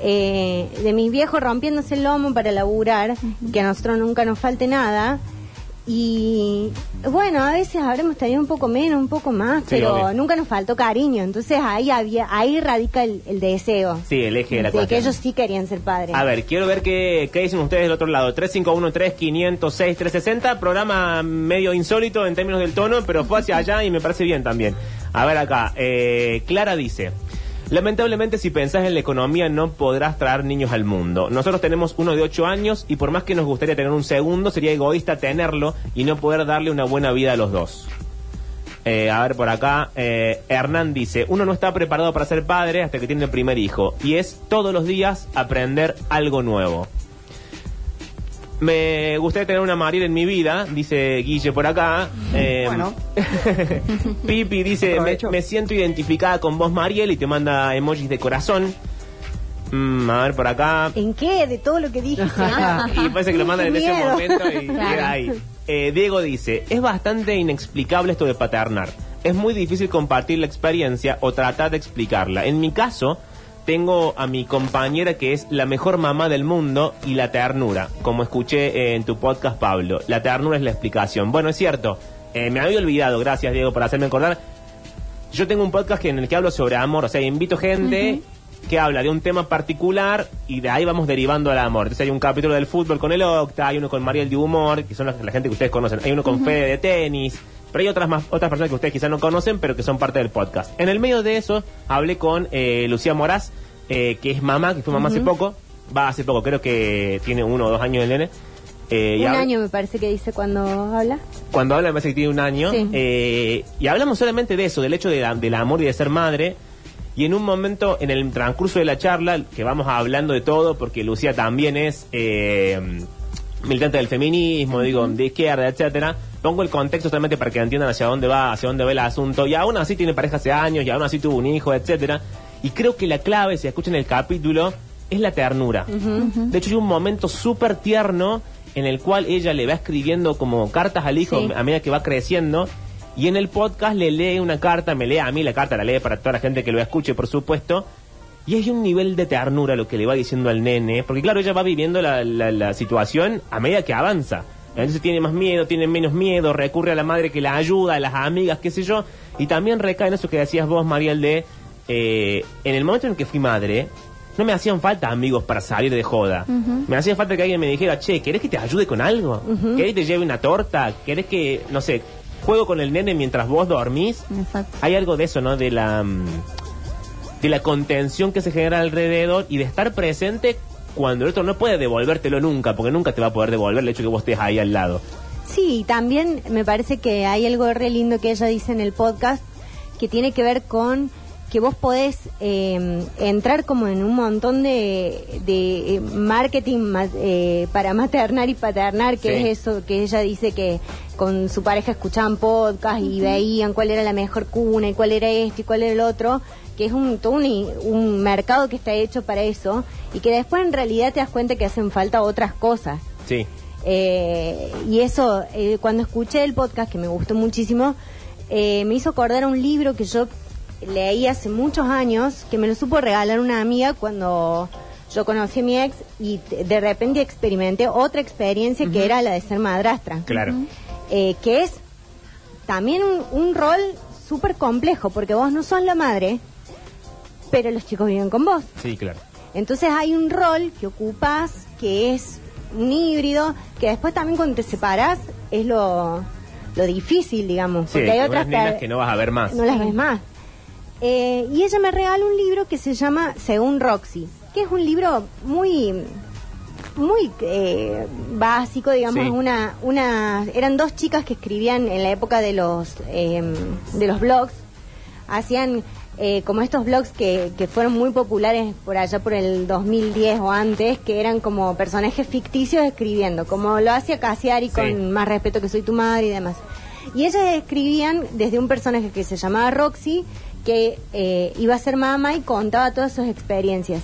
eh, de mis viejos rompiéndose el lomo para laburar, que a nosotros nunca nos falte nada, Y bueno, a veces habremos tenido un poco menos, un poco más, Sí, pero obvio. nunca nos faltó cariño. Entonces ahí había, ahí radica el, el deseo. Sí, el eje de la de que ellos sí querían ser padres. A ver, quiero ver qué, qué dicen ustedes del otro lado. 351-3506-360, programa medio insólito en términos del tono, pero fue hacia allá y me parece bien también. A ver acá, eh, Clara dice... Lamentablemente, si pensás en la economía, no podrás traer niños al mundo. Nosotros tenemos uno de 8 años y por más que nos gustaría tener un segundo, sería egoísta tenerlo y no poder darle una buena vida a los dos. Eh, a ver por acá, eh, Hernán dice, uno no está preparado para ser padre hasta que tiene el primer hijo y es todos los días aprender algo nuevo. Me gustaría tener una Mariel en mi vida, dice Guille por acá. Eh, Bueno. Pipi dice, me, siento identificada con vos Mariel y te manda emojis de corazón. Mm, a ver por acá. ¿En qué? De todo lo que dije. Y parece que lo mandan en ese momento y Claro. queda ahí. Eh, Diego dice, es bastante inexplicable esto de paternar. Es muy difícil compartir la experiencia o tratar de explicarla. En mi caso, tengo a mi compañera que es la mejor mamá del mundo y la ternura, como escuché en tu podcast, Pablo. La ternura es la explicación. Bueno, es cierto. Eh, me había olvidado, gracias Diego por hacerme acordar. Yo tengo un podcast en el que hablo sobre amor, o sea, invito gente que habla de un tema particular y de ahí vamos derivando al amor. Entonces hay un capítulo del fútbol con el Octa, hay uno con Mariel de humor, que son la, la gente que ustedes conocen, hay uno con Fede de tenis, pero hay otras más otras personas que ustedes quizás no conocen, pero que son parte del podcast. En el medio de eso hablé con eh, Lucía Moraz, eh, que es mamá, que fue mamá hace poco, va hace poco, creo que tiene uno o dos años el nene. Eh, Un año me parece que dice cuando habla. cuando habla me parece que tiene un año. Sí. eh, y hablamos solamente de eso, del hecho de la- del amor y de ser madre. Y en un momento, en el transcurso de la charla, que vamos hablando de todo, porque Lucía también es eh, militante del feminismo, digo, de izquierda, etcétera. Pongo el contexto solamente para que entiendan hacia dónde va, hacia dónde va el asunto. Y aún así tiene pareja hace años, y aún así tuvo un hijo, etcétera. Y creo que la clave, si escuchan el capítulo, es la ternura. De hecho, hay un momento súper tierno en el cual ella le va escribiendo como cartas al hijo Sí. a medida que va creciendo. Y en el podcast le lee una carta, me lee a mí la carta, la lee para toda la gente que lo escuche, por supuesto. Y hay un nivel de ternura lo que le va diciendo al nene, porque claro, ella va viviendo la, la- la situación a medida que avanza. Entonces tiene más miedo, tiene menos miedo, recurre a la madre que la ayuda, a las amigas, qué sé yo. Y también recae en eso que decías vos, Mariel, de eh, en el momento en que fui madre, no me hacían falta amigos para salir de joda. Me hacía falta que alguien me dijera, che, ¿querés que te ayude con algo? ¿Querés que te lleve una torta? ¿Querés que, no sé, juego con el nene mientras vos dormís? Exacto. Hay algo de eso, ¿no? De la, mm, de la contención que se genera alrededor y de estar presente cuando el otro no puede devolvértelo nunca, porque nunca te va a poder devolver el hecho que vos estés ahí al lado. Sí, y también me parece que hay algo re lindo que ella dice en el podcast que tiene que ver con que vos podés eh, entrar como en un montón de, de eh, marketing ma- eh, para maternar y paternar, que Sí. es eso que ella dice que con su pareja escuchaban podcast y veían cuál era la mejor cuna y cuál era esto y cuál era el otro, que es un, todo un, un mercado que está hecho para eso y que después en realidad te das cuenta que hacen falta otras cosas. Sí. Eh, y eso, eh, cuando escuché el podcast, que me gustó muchísimo, eh, me hizo acordar a un libro que yo leí hace muchos años, que me lo supo regalar una amiga cuando yo conocí a mi ex y de repente experimenté otra experiencia que era la de ser madrastra. Claro. Eh, que es también un, un rol súper complejo, porque vos no sos la madre, pero los chicos viven con vos. Sí, claro. Entonces hay un rol que ocupas que es un híbrido, que después también cuando te separas es lo, lo difícil, digamos. Sí, porque hay otras per- que no vas a ver más. no las ves más. Eh, y ella me regaló un libro que se llama Según Roxy, que es un libro muy muy eh, básico, digamos, Sí. una, una, eran dos chicas que escribían en la época de los, eh, de los blogs, hacían eh, como estos blogs que, que fueron muy populares por allá por el 2010 o antes, que eran como personajes ficticios escribiendo, como lo hacía Casiari Sí. con Más respeto que soy tu madre y demás. Y ellas escribían desde un personaje que se llamaba Roxy, que eh, iba a ser mamá y contaba todas sus experiencias.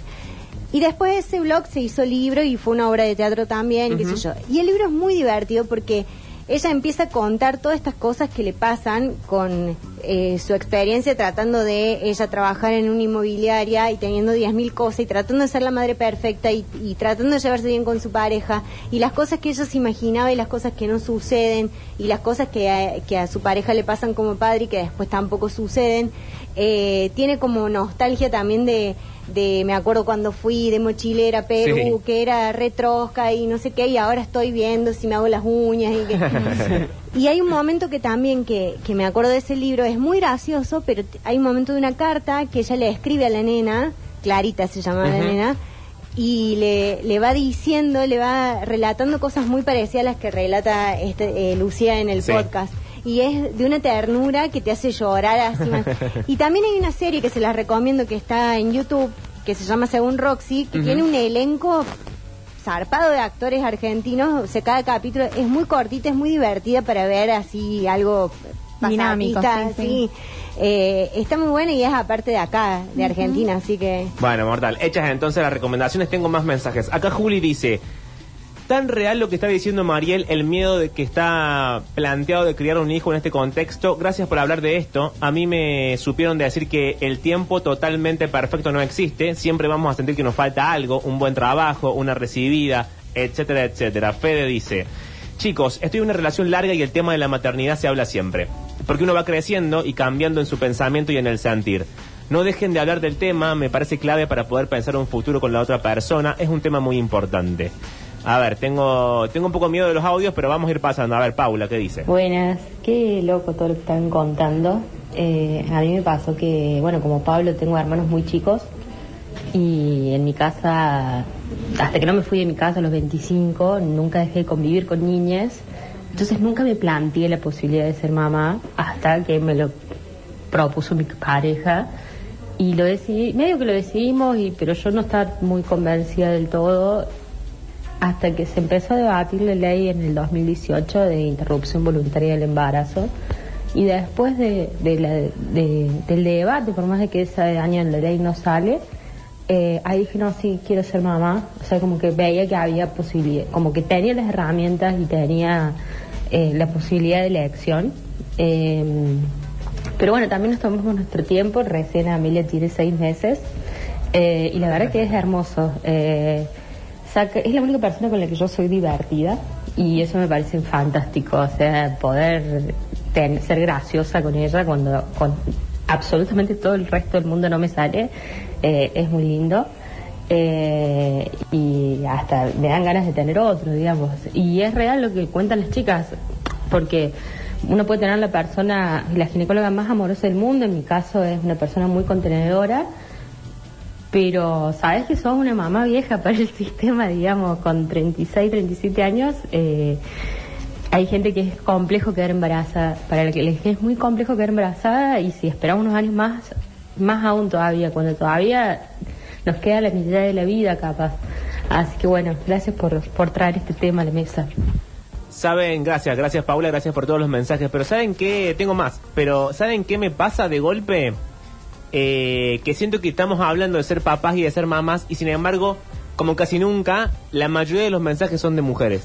Y después ese blog se hizo libro y fue una obra de teatro también, qué sé yo. Y el libro es muy divertido porque ella empieza a contar todas estas cosas que le pasan con eh, su experiencia tratando de ella trabajar en una inmobiliaria y teniendo 10.000 cosas y tratando de ser la madre perfecta y, tratando de llevarse bien con su pareja y las cosas que ella se imaginaba y las cosas que no suceden y las cosas que a, que a su pareja le pasan como padre y que después tampoco suceden. Eh, tiene como nostalgia también de, de, me acuerdo cuando fui de mochilera a Perú, Sí. que era retrosca y no sé qué, y ahora estoy viendo si me hago las uñas y que... y hay un momento que también, que, que me acuerdo de ese libro, es muy gracioso, pero hay un momento de una carta que ella le escribe a la nena, Clarita se llamaba la nena, y le, le va diciendo, le va relatando cosas muy parecidas a las que relata este, eh, Lucía en el Sí. podcast. Y es de una ternura que te hace llorar así. más. y también hay una serie que se las recomiendo que está en YouTube, que se llama Según Roxy, que tiene un elenco zarpado de actores argentinos. O sea, cada capítulo es muy cortita, es muy divertida para ver así algo Dinámico, sí. Eh, está muy buena y es aparte de acá, de Argentina, así que... Bueno, mortal. Hechas entonces las recomendaciones, tengo más mensajes. Acá Juli dice, tan real lo que está diciendo Mariel, el miedo de que está planteado de criar un hijo en este contexto. Gracias por hablar de esto. A mí me supieron decir que el tiempo totalmente perfecto no existe. Siempre vamos a sentir que nos falta algo, un buen trabajo, una recibida, etcétera, etcétera. Fede dice, chicos, estoy en una relación larga y el tema de la maternidad se habla siempre. Porque uno va creciendo y cambiando en su pensamiento y en el sentir. No dejen de hablar del tema, me parece clave para poder pensar un futuro con la otra persona. Es un tema muy importante. A ver, tengo, tengo un poco miedo de los audios, pero vamos a ir pasando. A ver, Paula, ¿qué dice? Buenas, qué loco todo lo que están contando. Eh, a mí me pasó que, bueno, como Pablo tengo hermanos muy chicos y en mi casa, hasta que no me fui de mi casa a los 25, nunca dejé de convivir con niñas. Entonces nunca me planteé la posibilidad de ser mamá hasta que me lo propuso mi pareja y lo decidí, medio que lo decidimos, y, pero yo no estaba muy convencida del todo hasta que se empezó a debatir la ley en el 2018 de interrupción voluntaria del embarazo y después de, de la- de- del debate, por más de que ese año la ley no sale, eh, ahí dije, no, sí, quiero ser mamá. O sea, como que veía que había posibilidad, como que tenía las herramientas y tenía eh, la posibilidad de elección. Eh, pero bueno, también nos tomamos nuestro tiempo. Recién Amelia tiene seis meses. eh, y la verdad que es hermoso. Eh, es la única persona con la que yo soy divertida. Y eso me parece fantástico. O sea, poder ten- ser graciosa con ella cuando con absolutamente todo el resto del mundo no me sale. eh, es muy lindo. Eh, y hasta me dan ganas de tener otro, digamos. Y es real lo que cuentan las chicas, porque uno puede tener la persona, la ginecóloga más amorosa del mundo, en mi caso es una persona muy contenedora, pero sabes que sos una mamá vieja para el sistema, digamos, con 36, 37 años. eh, hay gente que es complejo quedar embarazada, para la que les es muy complejo quedar embarazada y si esperamos unos años más, más aún todavía, cuando todavía nos queda la mitad de la vida capaz. Así que bueno, gracias por, por traer este tema a la mesa. Saben, gracias, gracias Paula, gracias por todos los mensajes, pero ¿saben qué? Tengo más, pero ¿saben qué me pasa de golpe? Eh, que siento que estamos hablando de ser papás y de ser mamás y sin embargo, como casi nunca, la mayoría de los mensajes son de mujeres.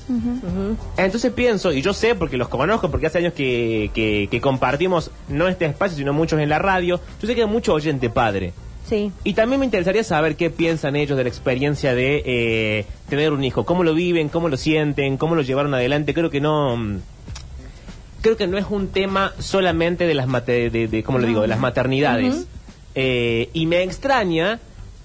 Entonces pienso, y yo sé porque los conozco, porque hace años que, que- que compartimos no este espacio, sino muchos en la radio, yo sé que hay mucho oyente padre. Sí. Y también me interesaría saber qué piensan ellos de la experiencia de eh, tener un hijo, cómo lo viven, cómo lo sienten, cómo lo llevaron adelante. Creo que no... mm, Creo que no es un tema solamente de las mate- de, de- ¿cómo lo digo? de las maternidades. Eh, y me extraña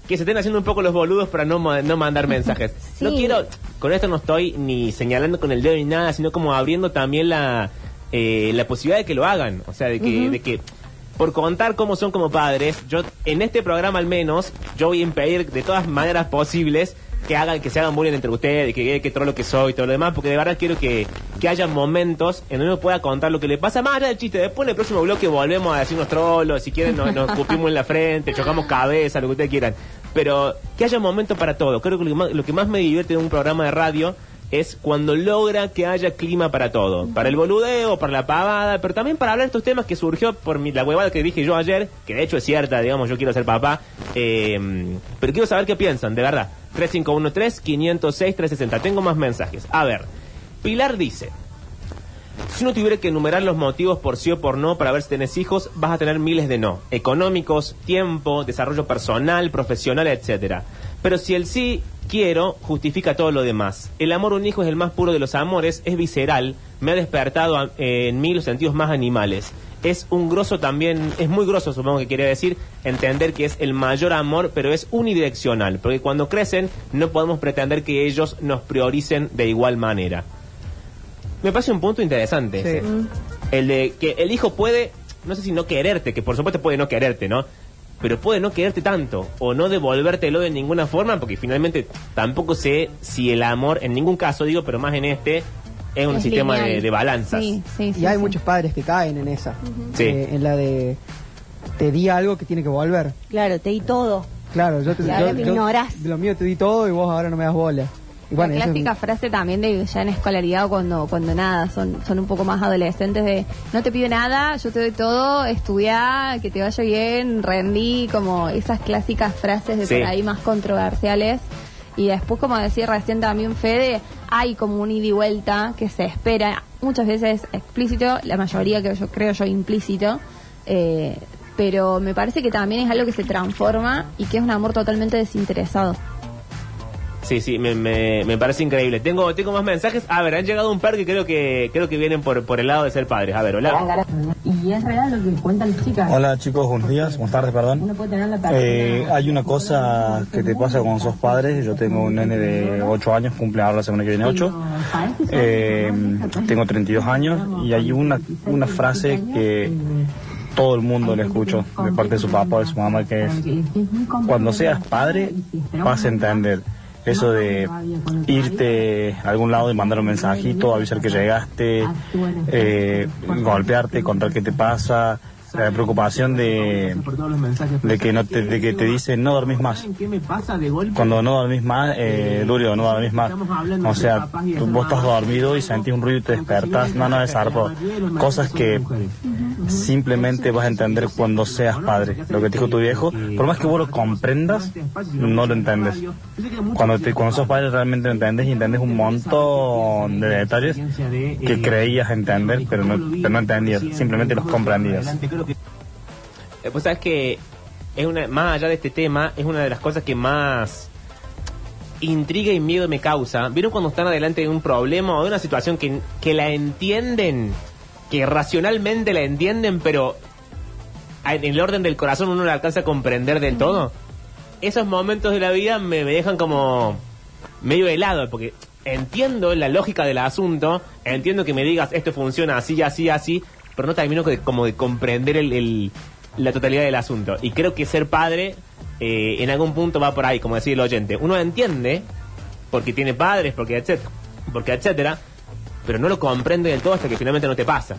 que se estén haciendo un poco los boludos para no, ma- no mandar mensajes. Sí. No quiero, con esto no estoy ni señalando con el dedo ni nada, sino como abriendo también la, eh, la posibilidad de que lo hagan. O sea, de que, de que por contar cómo son como padres, yo en este programa al menos, yo voy a impedir de todas maneras posibles que hagan, que se hagan bullying entre ustedes, que, que, que todo lo que soy y todo lo demás, porque de verdad quiero que, que haya momentos en donde uno pueda contar lo que le pasa, más allá del chiste. Después en el próximo bloque volvemos a decirnos trolos, si quieren nos, nos escupimos en la frente, chocamos cabeza, lo que ustedes quieran. Pero que haya momentos para todo. Creo que lo que más, lo que más me divierte de un programa de radio es cuando logra que haya clima para todo. Para el boludeo, para la pavada, pero también para hablar de estos temas que surgió por mi, la huevada que dije yo ayer, que de hecho es cierta, digamos, yo quiero ser papá. eh, pero quiero saber qué piensan, de verdad. 3513-506-360. Tengo más mensajes. A ver, Pilar dice... Si uno tuviera que enumerar los motivos por sí o por no para ver si tenés hijos, vas a tener miles de no. Económicos, tiempo, desarrollo personal, profesional, etcétera. Pero si el sí quiero justifica todo lo demás. El amor a un hijo es el más puro de los amores, es visceral, me ha despertado eh, en mí los sentidos más animales. Es un grosso también, es muy grosso supongo que quería decir, entender que es el mayor amor, pero es unidireccional, porque cuando crecen no podemos pretender que ellos nos prioricen de igual manera. Me parece un punto interesante Sí. ese. El de que el hijo puede, no sé si no quererte, que por supuesto puede no quererte, ¿no? Pero puede no quererte tanto o no devolvértelo de ninguna forma, porque finalmente tampoco sé si el amor, en ningún caso digo, pero más en este, es un Es sistema de, balanzas. Sí, sí, sí, y hay sí. muchos padres que caen en esa. Eh, en la de te di algo que tiene que volver. Claro, te di todo. Claro, yo te Claro, yo- yo- lo mío te di todo y vos ahora no me das bola. Y bueno, la es- clásica frase también de ya en escolaridad o cuando, cuando nada, son, son un poco más adolescentes de no te pido nada, yo te doy todo, estudia, que te vaya bien, rendí, como esas clásicas frases de Sí. por ahí más controversiales. Y después, como decía recién también Fede, hay como un ida y vuelta que se espera, muchas veces explícito, la mayoría que yo creo yo implícito, eh, pero me parece que también es algo que se transforma y que es un amor totalmente desinteresado. Sí, sí, me, me- me parece increíble. Tengo, tengo más mensajes. A ver, han llegado un par que creo que creo que vienen por, por el lado de ser padres. A ver, hola. Y es real lo que cuentan las chicas. Hola chicos, buenos días, buenas tardes, perdón. Uno puede tener la Eh, hay una cosa que te pasa cuando sos padre. Yo tengo un nene de 8 años, cumple ahora la semana que viene 8. Eh, tengo 32 años y hay una, una frase que todo el mundo le escucho de parte de su papá o de su mamá que es cuando seas padre vas a entender eso de irte a algún lado y mandar un mensajito, avisar que llegaste, eh, golpearte, contar qué te pasa, la preocupación de, de que no te, de que te dicen no dormís más. Cuando no dormís más, eh, Lurio, no dormís más. O sea, tú- vos estás dormido y sentís un ruido y te despertás. No, no es zarpo. Cosas que simplemente vas a entender cuando seas padre. Lo que dijo tu viejo, por más que vos lo comprendas, no lo entiendes. Cuando, te, cuando sos padre realmente lo entendés y entendés un montón de detalles que creías entender, pero no, pero no entendías, simplemente los comprendías. Eh, Pues sabes que es una, más allá de este tema, es una de las cosas que más intriga y miedo me causa. ¿Vieron cuando están adelante de un problema o de una situación que, que la entienden, que racionalmente la entienden, pero en el orden del corazón uno no la alcanza a comprender del todo? Esos momentos de la vida me, me dejan como medio helado, porque entiendo la lógica del asunto, entiendo que me digas esto funciona así, así, así, pero no termino de, como de comprender el, el- la totalidad del asunto. Y creo que ser padre eh, en algún punto va por ahí, como decía el oyente. Uno entiende, porque tiene padres, porque etcétera, porque etcétera, pero no lo comprende del todo hasta que finalmente no te pasa.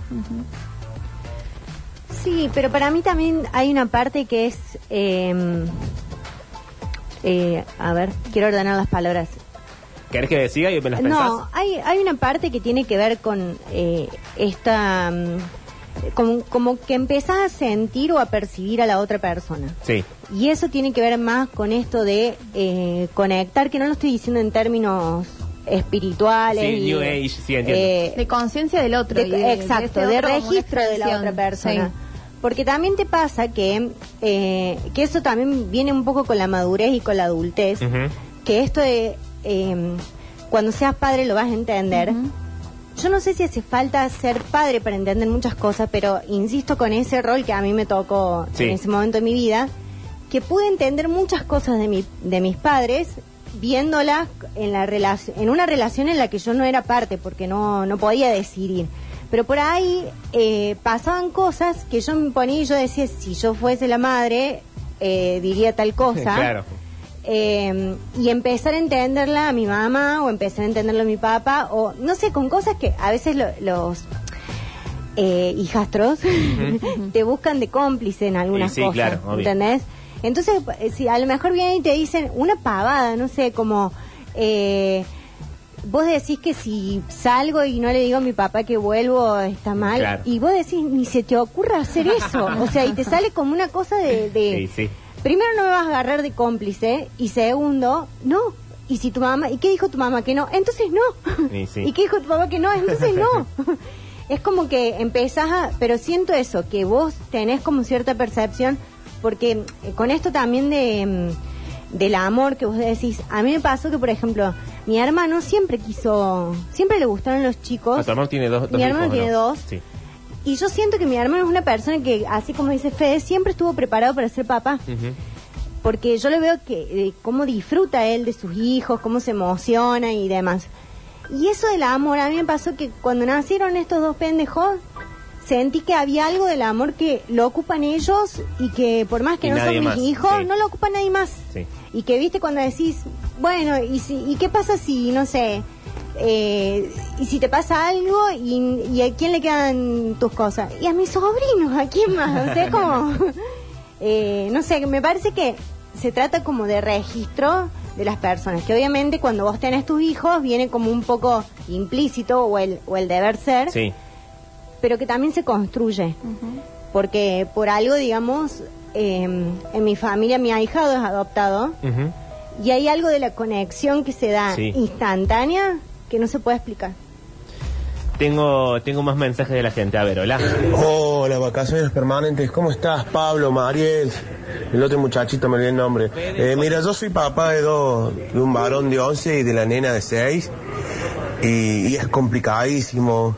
Sí, pero para mí también hay una parte que es... eh, eh, a ver, quiero ordenar las palabras. ¿Querés que siga y me las pensás? No, hay, hay una parte que tiene que ver con eh, esta... mm, como, como que empezás a sentir o a percibir a la otra persona. Sí. Y eso tiene que ver más con esto de eh, conectar, que no lo estoy diciendo en términos espirituales. Sí, y, New Age, sí, entiendo. eh, De conciencia del otro. de- y de- exacto, ese de, otro registro de la otra persona. Sí. Porque también te pasa que, eh, que eso también viene un poco con la madurez y con la adultez, que esto de eh, cuando seas padre lo vas a entender. Ujú. Yo no sé si hace falta ser padre para entender muchas cosas, pero insisto con ese rol que a mí me tocó Sí. en ese momento de mi vida, que pude entender muchas cosas de, mi, de mis padres viéndolas en, la en una relación en la que yo no era parte, porque no, no podía decidir. Pero por ahí eh, pasaban cosas que yo me ponía y yo decía, si yo fuese la madre, eh, diría tal cosa. claro. Eh, y empezar a entenderla a mi mamá o empezar a entenderlo a mi papá o no sé, con cosas que a veces lo- los eh, hijastros te buscan de cómplice en algunas Y sí, cosas, claro. ¿entendés? Entonces, eh, si a lo mejor vienen y te dicen una pavada, no sé, como... Eh, Vos decís que si salgo y no le digo a mi papá que vuelvo está mal Claro. y vos decís ni se te ocurra hacer eso, o sea, y te sale como una cosa de, de- Sí, sí. Primero no me vas a agarrar de cómplice y segundo, no. Y si tu mamá, ¿y qué dijo tu mamá que no? Entonces no. Y sí. ¿Y qué dijo tu papá que no? Entonces no. es como que empezás a, pero siento eso, que vos tenés como cierta percepción, porque eh, con esto también de, mm, del amor que vos decís, a mí me pasó que, por ejemplo, mi hermano siempre quiso, siempre le gustaron los chicos. Tu hermano tiene dos, dos Mi hermano hijos, tiene ¿no? dos. Sí. Y yo siento que mi hermano es una persona que, así como dice Fede, siempre estuvo preparado para ser papá. Porque yo le veo que eh, cómo disfruta él de sus hijos, cómo se emociona y demás. Y eso del amor, a mí me pasó que cuando nacieron estos dos pendejos, sentí que había algo del amor que lo ocupan ellos y que por más que Y no son más, mis hijos, sí. no lo ocupa nadie más. Sí. Y que viste cuando decís, bueno, ¿y, si, ¿y qué pasa si, no sé, eh, y si te pasa algo y, y a quién le quedan tus cosas? Y a mis sobrinos, ¿a quién más? O sea, como, eh, no sé, me parece que se trata como de registro de las personas, que obviamente cuando vos tenés tus hijos viene como un poco implícito o el, o el deber ser, Sí. pero que también se construye. Porque por algo, digamos, eh, en mi familia mi ahijado es adoptado y hay algo de la conexión que se da Sí. instantánea que no se puede explicar. Tengo, tengo más mensajes de la gente. A ver, hola. Hola, vacaciones permanentes. ¿Cómo estás, Pablo, Mariel? El otro muchachito me olvidé el nombre. Eh, mira, yo soy papá de dos, de un varón de 11 y de la nena de 6. Y, y es complicadísimo.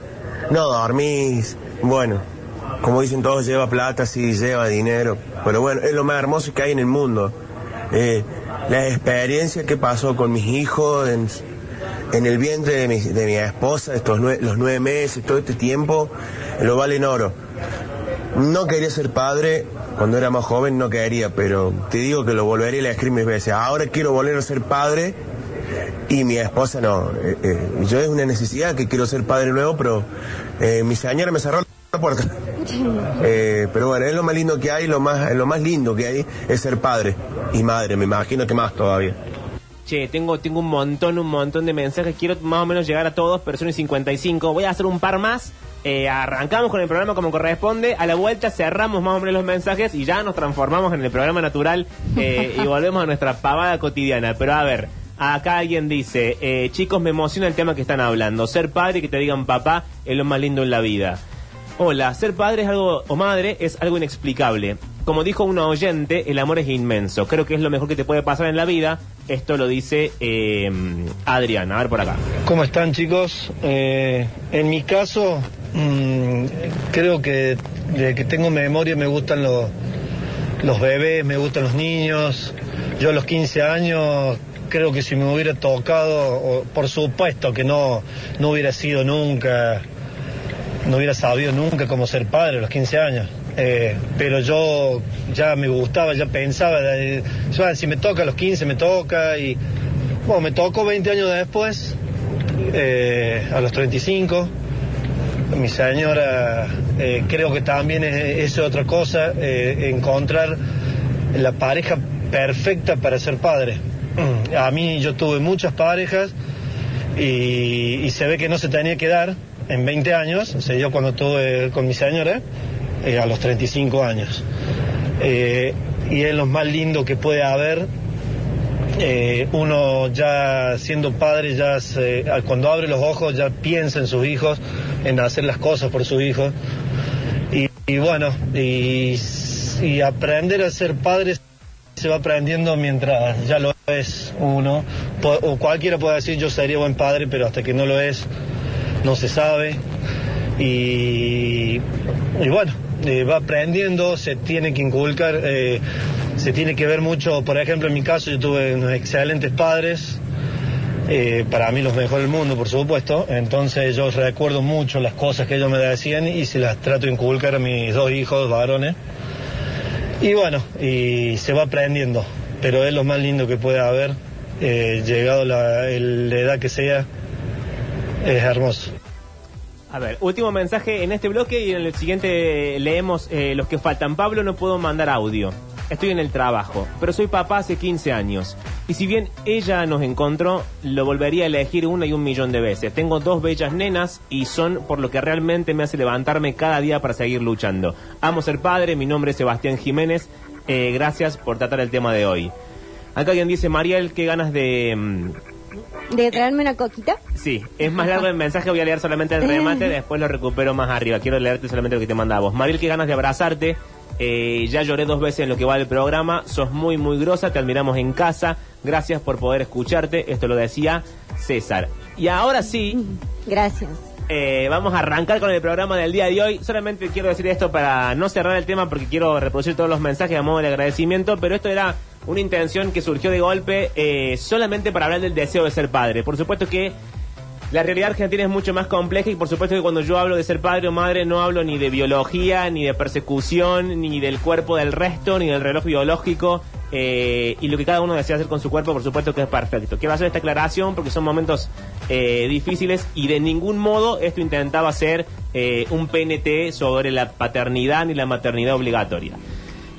No dormís. Bueno, como dicen todos, lleva plata, sí, lleva dinero. Pero bueno, es lo más hermoso que hay en el mundo. Eh, la experiencia que pasó con mis hijos en, en el vientre de mi, de mi esposa, estos nue- los nueve meses, todo este tiempo, lo vale en oro. No quería ser padre, cuando era más joven no quería, pero te digo que lo volvería a elegir mis veces. Ahora quiero volver a ser padre y mi esposa no. Eh, eh, yo es una necesidad que quiero ser padre nuevo, pero eh, mi señora me cerró la puerta. Eh, pero bueno, es lo más lindo que hay, lo más, lo más lindo que hay es ser padre y madre, me imagino que más todavía. Che, tengo, tengo un montón, un montón de mensajes. Quiero más o menos llegar a todos, pero son y 55. Voy a hacer un par más. Eh, arrancamos con el programa como corresponde. A la vuelta cerramos más o menos los mensajes y ya nos transformamos en el programa natural eh, y volvemos a nuestra pavada cotidiana. Pero a ver, acá alguien dice, eh, chicos, me emociona el tema que están hablando. Ser padre y que te digan papá es lo más lindo en la vida. Hola, ser padre es algo, o madre es algo inexplicable. Como dijo una oyente, el amor es inmenso. Creo que es lo mejor que te puede pasar en la vida. Esto lo dice eh, Adrián. A ver por acá. ¿Cómo están chicos? Eh, en mi caso, mm, creo que de que tengo memoria me gustan los, bebés, me gustan los niños. Yo a los 15 años creo que si me hubiera tocado, por supuesto que no, no hubiera sido nunca, no hubiera sabido nunca cómo ser padre a los 15 años. Eh, pero yo ya me gustaba, ya pensaba, eh, yo, si me toca a los 15 me toca y bueno, me tocó 20 años después, eh, a los 35. Mi señora, eh, creo que también es, es otra cosa, eh, encontrar la pareja perfecta para ser padre. A mí yo tuve muchas parejas y, y se ve que no se tenía que dar en 20 años, se dio cuando tuve con mi señora, eh, a los 35 años. Eh, y es lo más lindo que puede haber eh, uno ya siendo padre, ya se- cuando abre los ojos ya piensa en sus hijos, en hacer las cosas por sus hijos. Y, bueno, y, y aprender a ser padre se va aprendiendo mientras ya lo es uno. O cualquiera puede decir yo sería buen padre, pero hasta que no lo es, no se sabe. Y, y bueno, eh, va aprendiendo, se tiene que inculcar, eh, se tiene que ver mucho, por ejemplo en mi caso yo tuve unos excelentes padres, eh, para mí los mejores del mundo por supuesto, entonces yo recuerdo mucho las cosas que ellos me decían y se las trato de inculcar a mis dos hijos varones. Y bueno, y se va aprendiendo, pero es lo más lindo que puede haber, llegado la edad que sea, es hermoso. A ver, último mensaje en este bloque y en el siguiente leemos eh, los que faltan. Pablo, no puedo mandar audio. Estoy en el trabajo, pero soy papá hace 15 años. Y si bien ella nos encontró, lo volvería a elegir una y un millón de veces. Tengo dos bellas nenas y son por lo que realmente me hace levantarme cada día para seguir luchando. Amo ser padre, mi nombre es Sebastián Jiménez. Eh, gracias por tratar el tema de hoy. Acá alguien dice, Mariel, qué ganas de... ¿De traerme una coquita? Sí, es más largo el mensaje, voy a leer solamente el remate, después lo recupero más arriba. Quiero leerte solamente lo que te manda a vos. Mariel, qué ganas de abrazarte. Eh, ya lloré dos veces en lo que va del programa. Sos muy, muy grosa, te admiramos en casa. Gracias por poder escucharte. Esto lo decía César. Y ahora sí, Gracias. Eh, vamos a arrancar con el programa del día de hoy. Solamente quiero decir esto para no cerrar el tema porque quiero reproducir todos los mensajes a modo de agradecimiento, pero esto era una intención que surgió de golpe eh, solamente para hablar del deseo de ser padre. Por supuesto que la realidad argentina es mucho más compleja y por supuesto que cuando yo hablo de ser padre o madre no hablo ni de biología, ni de persecución, ni del cuerpo del resto, ni del reloj biológico. Eh, y lo que cada uno desea hacer con su cuerpo, por supuesto que es perfecto. Quiero hacer esta aclaración porque son momentos eh, difíciles y de ningún modo esto intentaba ser eh, un PNT sobre la paternidad ni la maternidad obligatoria.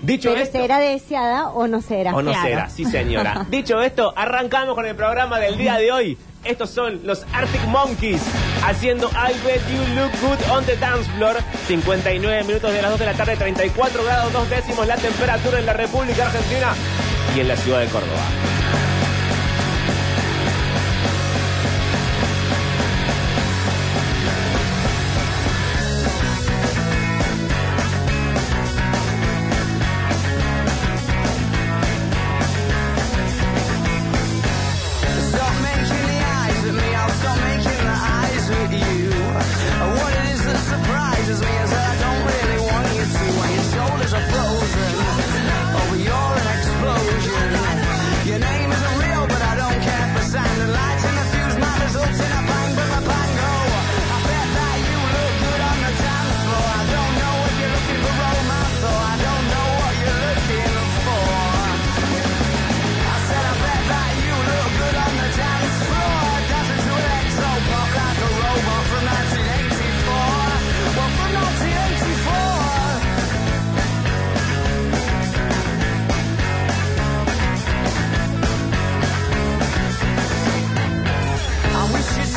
Dicho Pero esto, será deseada o no será. o no Claro. será, sí señora. Dicho esto, arrancamos con el programa del día de hoy. Estos son los Arctic Monkeys haciendo I Bet You Look Good on the Dance Floor. 59 minutos de las 2 de la tarde, 34 grados 2 décimos la temperatura en la República Argentina y en la ciudad de Córdoba.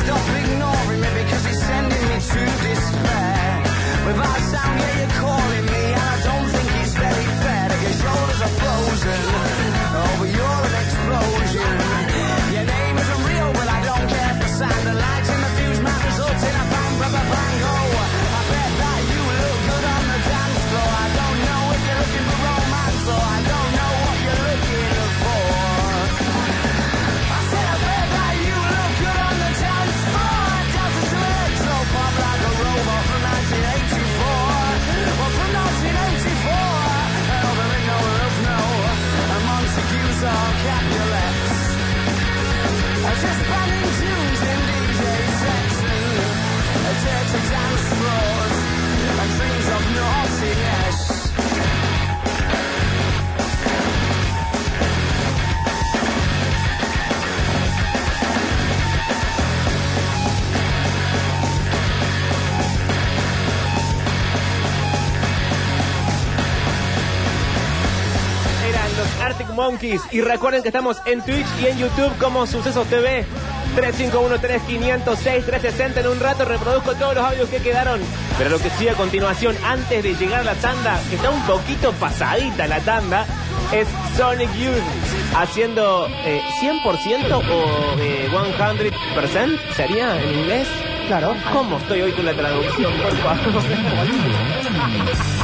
Don't Monkeys. Y recuerden que estamos en Twitch y en YouTube como Sucesos TV. 351-3506-360. En un rato reproduzco todos los audios que quedaron. Pero lo que sigue a continuación, antes de llegar a la tanda, que está un poquito pasadita la tanda, es Sonic Youth haciendo eh, 100% o eh, 100% sería en inglés. Claro. ¿Cómo estoy hoy con la traducción, por favor?